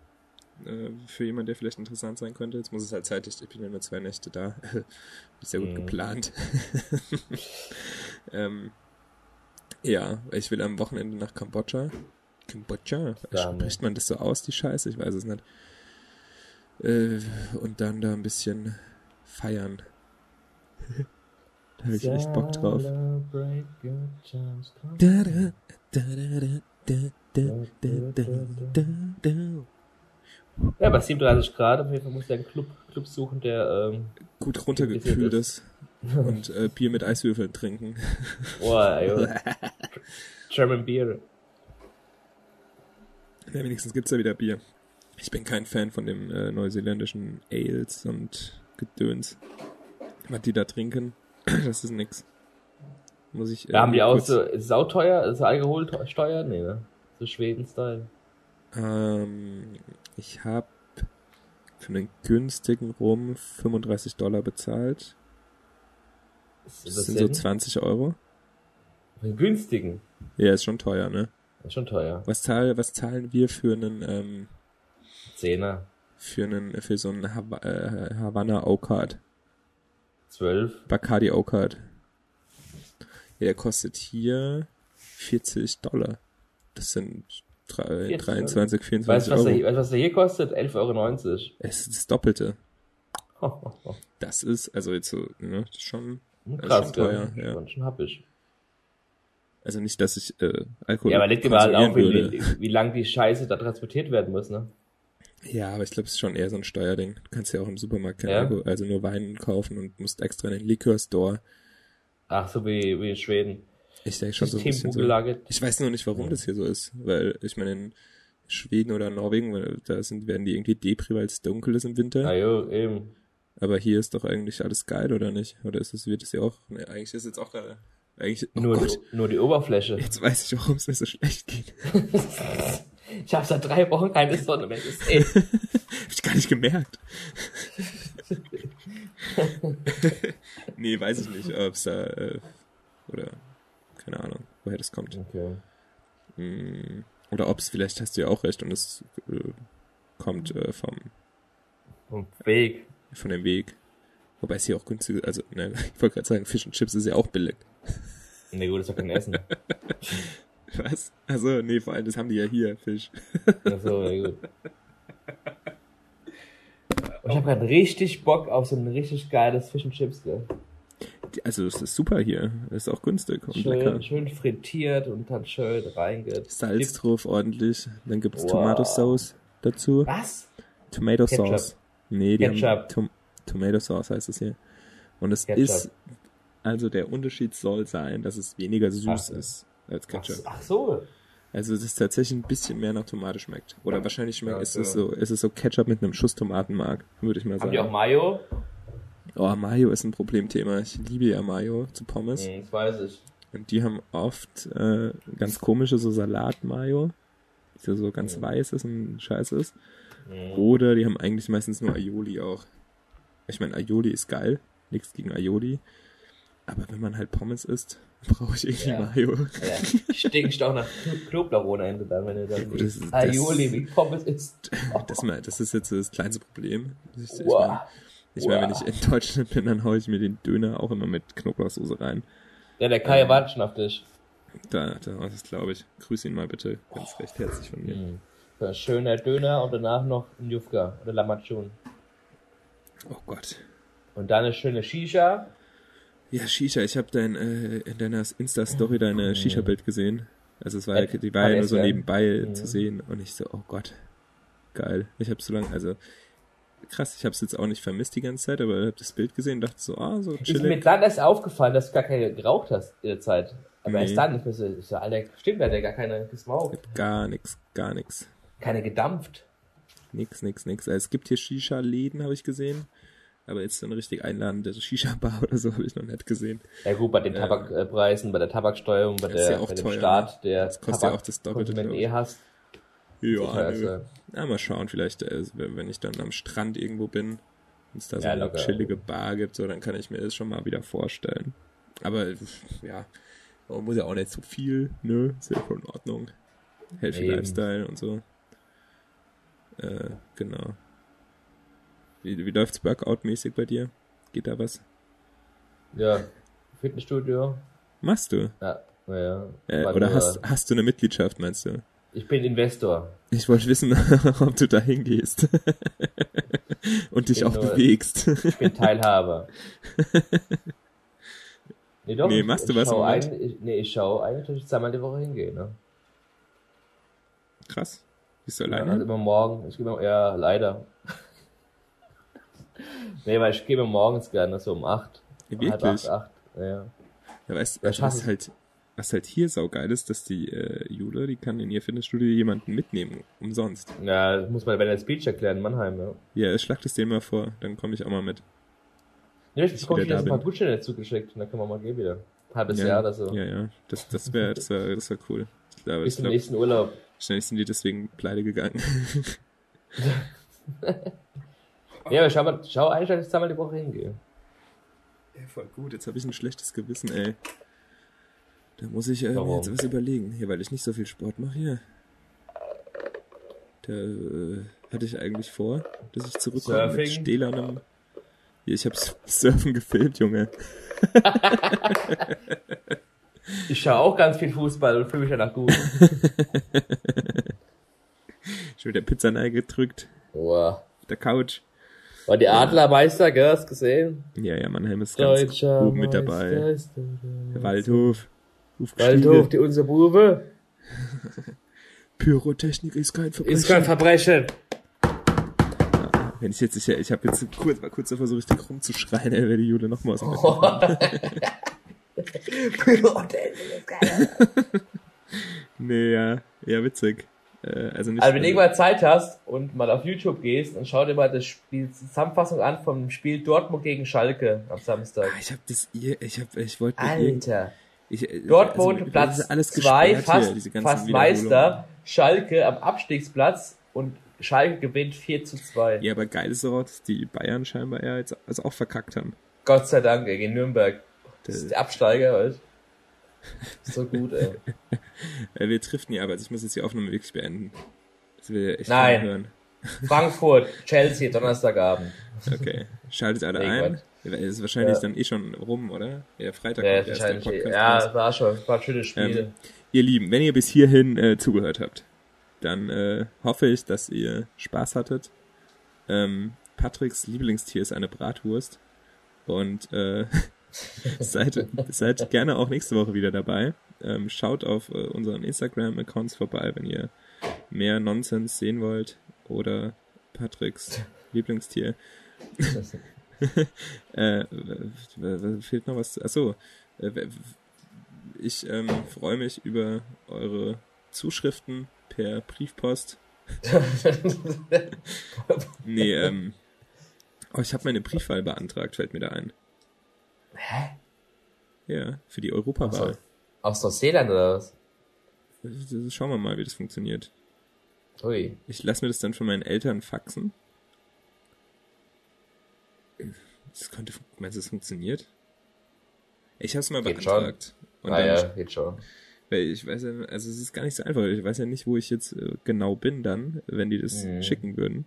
äh, für jemanden, der vielleicht interessant sein könnte. Jetzt muss es halt zeitig, ich bin ja nur zwei Nächte da. ist ja gut Mhm. geplant. ähm, ja, ich will am Wochenende nach Kambodscha. Kambodscha? Spricht man das so aus, die Scheiße? Ich weiß es nicht. Äh, und dann da ein bisschen feiern. Da habe ich echt Bock drauf. Ja, bei 37 Grad auf jeden Fall muss ich einen Club, Club suchen, der ähm, gut runtergekühlt ist. und äh, Bier mit Eiswürfeln trinken. Wow, German Beer. Ja, wenigstens gibt's ja wieder Bier. Ich bin kein Fan von dem äh, neuseeländischen Ales und Gedöns, was die da trinken. das ist nix. Muss ich. äh, Da haben die auch so, ist es auch teuer? Ist es Alkoholsteuer? Nee, ne? So Schweden-Style. Ähm, ich habe für einen günstigen Rum 35 Dollar bezahlt. Das das sind so Sinn? 20 Euro. Für einen günstigen. Ja, ist schon teuer, ne? Ist schon teuer. Was, zahl, was zahlen wir für einen, ähm, Zehner. für einen, für so einen Hav äh, Havana O-Card? Zwölf. Bacardi O-Card. Ja, der kostet hier 40 Dollar. Das sind drei- 40 23, Weißt 24 du, was, Euro. der, weißt du, was der hier kostet? 11,90 Euro. Es ist das Doppelte. Das ist, also jetzt so, ne, das ist schon, das Krass, ist schon teuer, ja. Schon, schon ich. Also nicht, dass ich äh, Alkohol Ja, aber auch, konsumieren wie, würde. wie, wie lang die Scheiße da transportiert werden muss, ne? Ja, aber ich glaube, es ist schon eher so ein Steuerding. Du kannst ja auch im Supermarkt kein Ja? Alkohol, also nur Wein kaufen und musst extra in den Liquor Store. Ach, so wie, wie in Schweden. Ich denke schon so ein bisschen so. Ich weiß nur nicht, warum das hier so ist, weil ich meine in Schweden oder Norwegen, da sind werden die irgendwie Depri, weil es dunkel ist im Winter. Ah, jo, eben. Aber hier ist doch eigentlich alles geil, oder nicht? Oder ist es, wird es ja auch, ne, eigentlich ist jetzt auch gerade, eigentlich, oh Nur, Gott, die, nur die Oberfläche. jetzt weiß ich, warum es mir so schlecht geht. Ich habe seit drei Wochen keine Sonne mehr gesehen. Hab ich gar nicht gemerkt. nee, weiß ich nicht, ob es da, äh, oder, keine Ahnung, woher das kommt. Okay. Mm, Oder ob es, vielleicht hast du ja auch recht und es äh, kommt äh, vom, Und Weg. von dem Weg. Wobei es hier auch günstig also, ne, ich wollte gerade sagen, Fish und Chips ist ja auch billig. Ne, gut, ist doch kein Essen. Was? Also, nee, vor allem, das haben die ja hier, Fisch. Ach so, ja gut. Und ich habe gerade richtig Bock auf so ein richtig geiles Fish and Chips, gell? Also, es ist super hier. Ist auch günstig und lecker. Schön, schön frittiert und dann schön reingeht. Salz drauf, ordentlich. Dann gibt's Wow. Tomato Sauce dazu. Was? Tomato Ketchup. Sauce. Nee, die Ketchup. haben Tom Tomato Sauce heißt es hier. Und es Ketchup. ist, also der Unterschied soll sein, dass es weniger süß Ach ist als Ach, Ketchup. so- ach so. Also es ist tatsächlich ein bisschen mehr nach Tomate schmeckt. Oder wahrscheinlich schmeckt, Ja, ist es so. ist es so Ketchup mit einem Schuss Tomatenmark, würde ich mal Haben die auch sagen. Mayo? Oh, Mayo ist ein Problemthema. Ich liebe ja Mayo zu Pommes. Hm, das weiß ich. Und die haben oft äh, ganz komische so Salat-Mayo, die so, so ganz weiß ist und scheiße ist. Hm. Oder die haben eigentlich meistens nur Aioli auch. Ich meine, Aioli ist geil, nichts gegen Aioli. Aber wenn man halt Pommes isst, brauche ich irgendwie Ja. Mayo. Ja, stinkst auch nach Knoblauch ohne Ende dann, wenn du dann gut, das ist- Aioli das- wie Pommes isst. Das, mal, das ist jetzt das kleinste Problem. Ich, ich Wow. meine, ich mein, wenn Wow. ich in Deutschland bin, dann haue ich mir den Döner auch immer mit Knoblauchsoße rein. Ja, der Kai Ähm. wartet schon auf dich. Da, da das glaube ich. Grüß ihn mal bitte ganz recht herzlich von mir. Mhm. Ein schöner Döner und danach noch ein Jufka oder Lamachun. Oh Gott. Und dann eine schöne Shisha. Ja, Shisha, ich habe dein, äh, in deiner Insta-Story deine Shisha-Bild gesehen. Also es war, ja- Äh, die war ja nur so nebenbei Mhm. zu sehen und ich so, oh Gott, geil. Ich habe so lange, also krass, ich habe es jetzt auch nicht vermisst die ganze Zeit, aber ich habe das Bild gesehen und dachte so, ah, so Ist mir chillig. dann erst aufgefallen, dass du gar keine geraucht hast in der Zeit. Aber Nee. erst dann, ich so, ich so, Alter, stimmt, hat ja gar keine gesmoked. Gar nix, gar nix. Keine gedampft. Nix, nix, nix. Also es gibt hier Shisha-Läden, habe ich gesehen. Aber jetzt so eine richtig einladende Shisha-Bar oder so habe ich noch nicht gesehen. Ja gut, bei den Ja. Tabakpreisen, bei der Tabaksteuerung, bei, der, ja bei dem teuer, Staat, der Das kostet ja auch das Doppelte, Konsument glaub eh hast. Ja, Also. Ja, mal schauen, vielleicht, äh, wenn ich dann am Strand irgendwo bin, wenn es da so Ja, eine locker. chillige Bar gibt, so, dann kann ich mir das schon mal wieder vorstellen. Aber ja, man muss ja auch nicht so viel, ne? Ist ja voll in Ordnung. Healthy. Lifestyle und so. Äh, genau. Wie, wie läuft's Workout-mäßig bei dir? Geht da was? ja, Fitnessstudio. Machst du? Ja, naja. Äh, oder hast, hast du eine Mitgliedschaft, meinst du? Ich bin Investor. Ich wollte wissen, ob du da hingehst. und dich auch nur- bewegst. Ich bin Teilhaber. Nee, doch, Nee, ich- machst du ich was schau eigentlich- ich, Nee, ich schaue eigentlich, dass ich zweimal die Woche hingehe. Ne? Krass. Bist du Ja, alleine? also immer morgen. Ich gehe immer, ja, leider. Nee, weil ich gehe immer morgens gerne, so um 8. Wirklich? Halb acht, acht. Ja. Ja, weißt Ja, also was halt, was halt hier saugeil ist, dass die äh, Jule, die kann in ihr Fitnessstudio jemanden mitnehmen, umsonst. ja, das muss man bei der Speech erklären in Mannheim. Ja. Ja, schlag das denen mal vor, dann komme ich auch mal mit. Nee, ich bekomme jetzt ein paar. Gutscheine zugeschickt und dann können wir mal gehen wieder. Halbes ja, Jahr oder so. Ja, ja, das, das wäre das wär, das wär cool. Ich glaube, Bis zum nächsten Urlaub. wahrscheinlich sind die deswegen pleite gegangen. Ja, aber schau, mal, schau eigentlich, dass ich zweimal die Woche hingehe. Ja, voll gut. Jetzt habe ich ein schlechtes Gewissen, ey. Da muss ich äh, mir jetzt was überlegen. Hier, weil ich nicht so viel Sport mache hier. Da äh, hatte ich eigentlich vor, dass ich zurückkomme mit Surfing? stählernem... Hier, ich habe Surfen gefilmt, Junge. Ich schaue auch ganz viel Fußball und fühle mich danach gut. Ich mit der Pizza gedrückt, Boah. auf der Couch. War die Adlermeister, gell, hast du gesehen? Ja, ja, Mannheim ist ganz Deutscher oben mit dabei. Meister ist der Waldhof. Waldhof, die unser Bube. Pyrotechnik ist kein Verbrechen. Ist kein Verbrechen. Wenn ich jetzt, ich, ich habe jetzt kurz, war kurz davor so richtig rumzuschreien, ey, wäre die Jule noch mal aus dem Bett Nee, ja, ja, witzig. Äh, also Also wenn du irgendwann Zeit hast und mal auf YouTube gehst und schau dir mal das Spiel, die Zusammenfassung an vom Spiel Dortmund gegen Schalke am Samstag. Ah, ich habe das, ich habe, ich wollte Alter. ich, äh, Dortmund also, Platz ist alles zwei, fast, hier, fast. Meister. Schalke am Abstiegsplatz und Schalke gewinnt 4 zu 2. Ja, aber geil ist auch, dass die Bayern scheinbar ja jetzt also auch verkackt haben. Gott sei Dank, gegen Nürnberg. Das ist Das, der Absteiger, weißt? So gut, ey. äh, wir driften ja, aber also ich muss jetzt die Aufnahme wirklich beenden. Das will echt Nein. hören. Frankfurt, Chelsea, Donnerstagabend. Okay, schaltet alle Nee, ein. Gott. Ist wahrscheinlich Ja. dann eh schon rum, oder? Ja, Freitag Ja, kommt erst der wahrscheinlich. Podcast Ja, war schon, es waren schöne Spiele. Ähm, Ihr Lieben, wenn ihr bis hierhin äh, zugehört habt, dann äh, hoffe ich, dass ihr Spaß hattet. Ähm, Patricks Lieblingstier ist eine Bratwurst. Und äh, seid, seid gerne auch nächste Woche wieder dabei. Ähm, schaut auf äh, unseren Instagram-Accounts vorbei, wenn ihr mehr Nonsens sehen wollt. Oder Patricks Lieblingstier. äh, fehlt noch was? Achso. Äh, ich ähm, freue mich über eure Zuschriften per Briefpost. Nee, ähm. Oh, ich habe meine Briefwahl beantragt, fällt mir da ein. Hä? Ja, für die Europawahl. Aus Neuseeland oder was? Schauen wir mal, wie das funktioniert. Ui. Ich lasse mir das dann von meinen Eltern faxen. Das könnte, meinst du, das funktioniert? Ich habe es mal Geht beantragt. Und ah dann, ja, geht schon. weil ich weiß ja, also es ist gar nicht so einfach. Ich weiß ja nicht, wo ich jetzt äh, genau bin dann, wenn die das Mhm. schicken würden.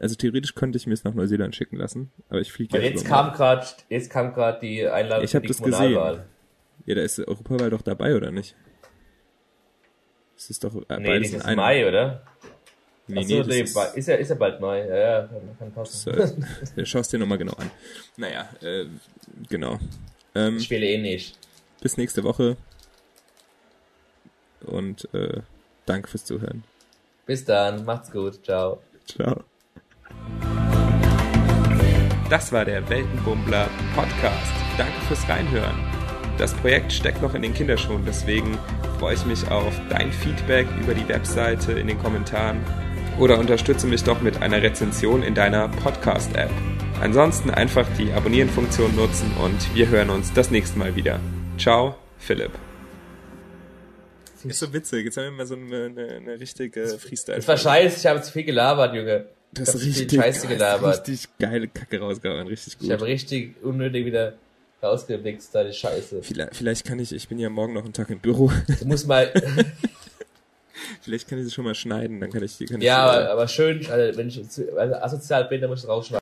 Also theoretisch könnte ich mir es nach Neuseeland schicken lassen, aber ich fliege Weil jetzt kam gerade, jetzt kam gerade die Einladung Ich für die das gesehen. Ja, da ist Europawahl doch dabei, oder nicht? Es ist doch äh, Nee, beides das in ist einem. Mai, oder? Nee, Achso, nee, das nee, ist, ist ja, ist ja bald Mai. Ja, ja, kann passen. so, schau es dir nochmal genau an. Naja, äh, genau. Ähm, Ich spiele eh nicht. bis nächste Woche. Und äh, danke fürs Zuhören. Bis dann, macht's gut, ciao. Ciao. Das war der Weltenbummler Podcast. Danke fürs Reinhören. Das Projekt steckt noch in den Kinderschuhen, deswegen freue ich mich auf dein Feedback über die Webseite in den Kommentaren oder unterstütze mich doch mit einer Rezension in deiner Podcast-App. Ansonsten einfach die Abonnieren-Funktion nutzen und wir hören uns das nächste Mal wieder. Ciao, Philipp. Ist so witzig, jetzt haben wir mal so eine, eine, richtige Freestyle. Das war scheiße, ich habe zu viel gelabert, Junge. Das ist richtig, Scheiße gelabert. richtig geile Kacke rausgehauen, richtig gut. Ich habe richtig unnötig wieder rausgewichst, da die Scheiße. Vielleicht, vielleicht kann ich, ich bin ja morgen noch einen Tag im Büro, Du musst mal, vielleicht kann ich sie schon mal schneiden, dann kann ich, kann ja, ich, aber, aber schön, also wenn ich also asozial bin, dann muss ich rausschneiden.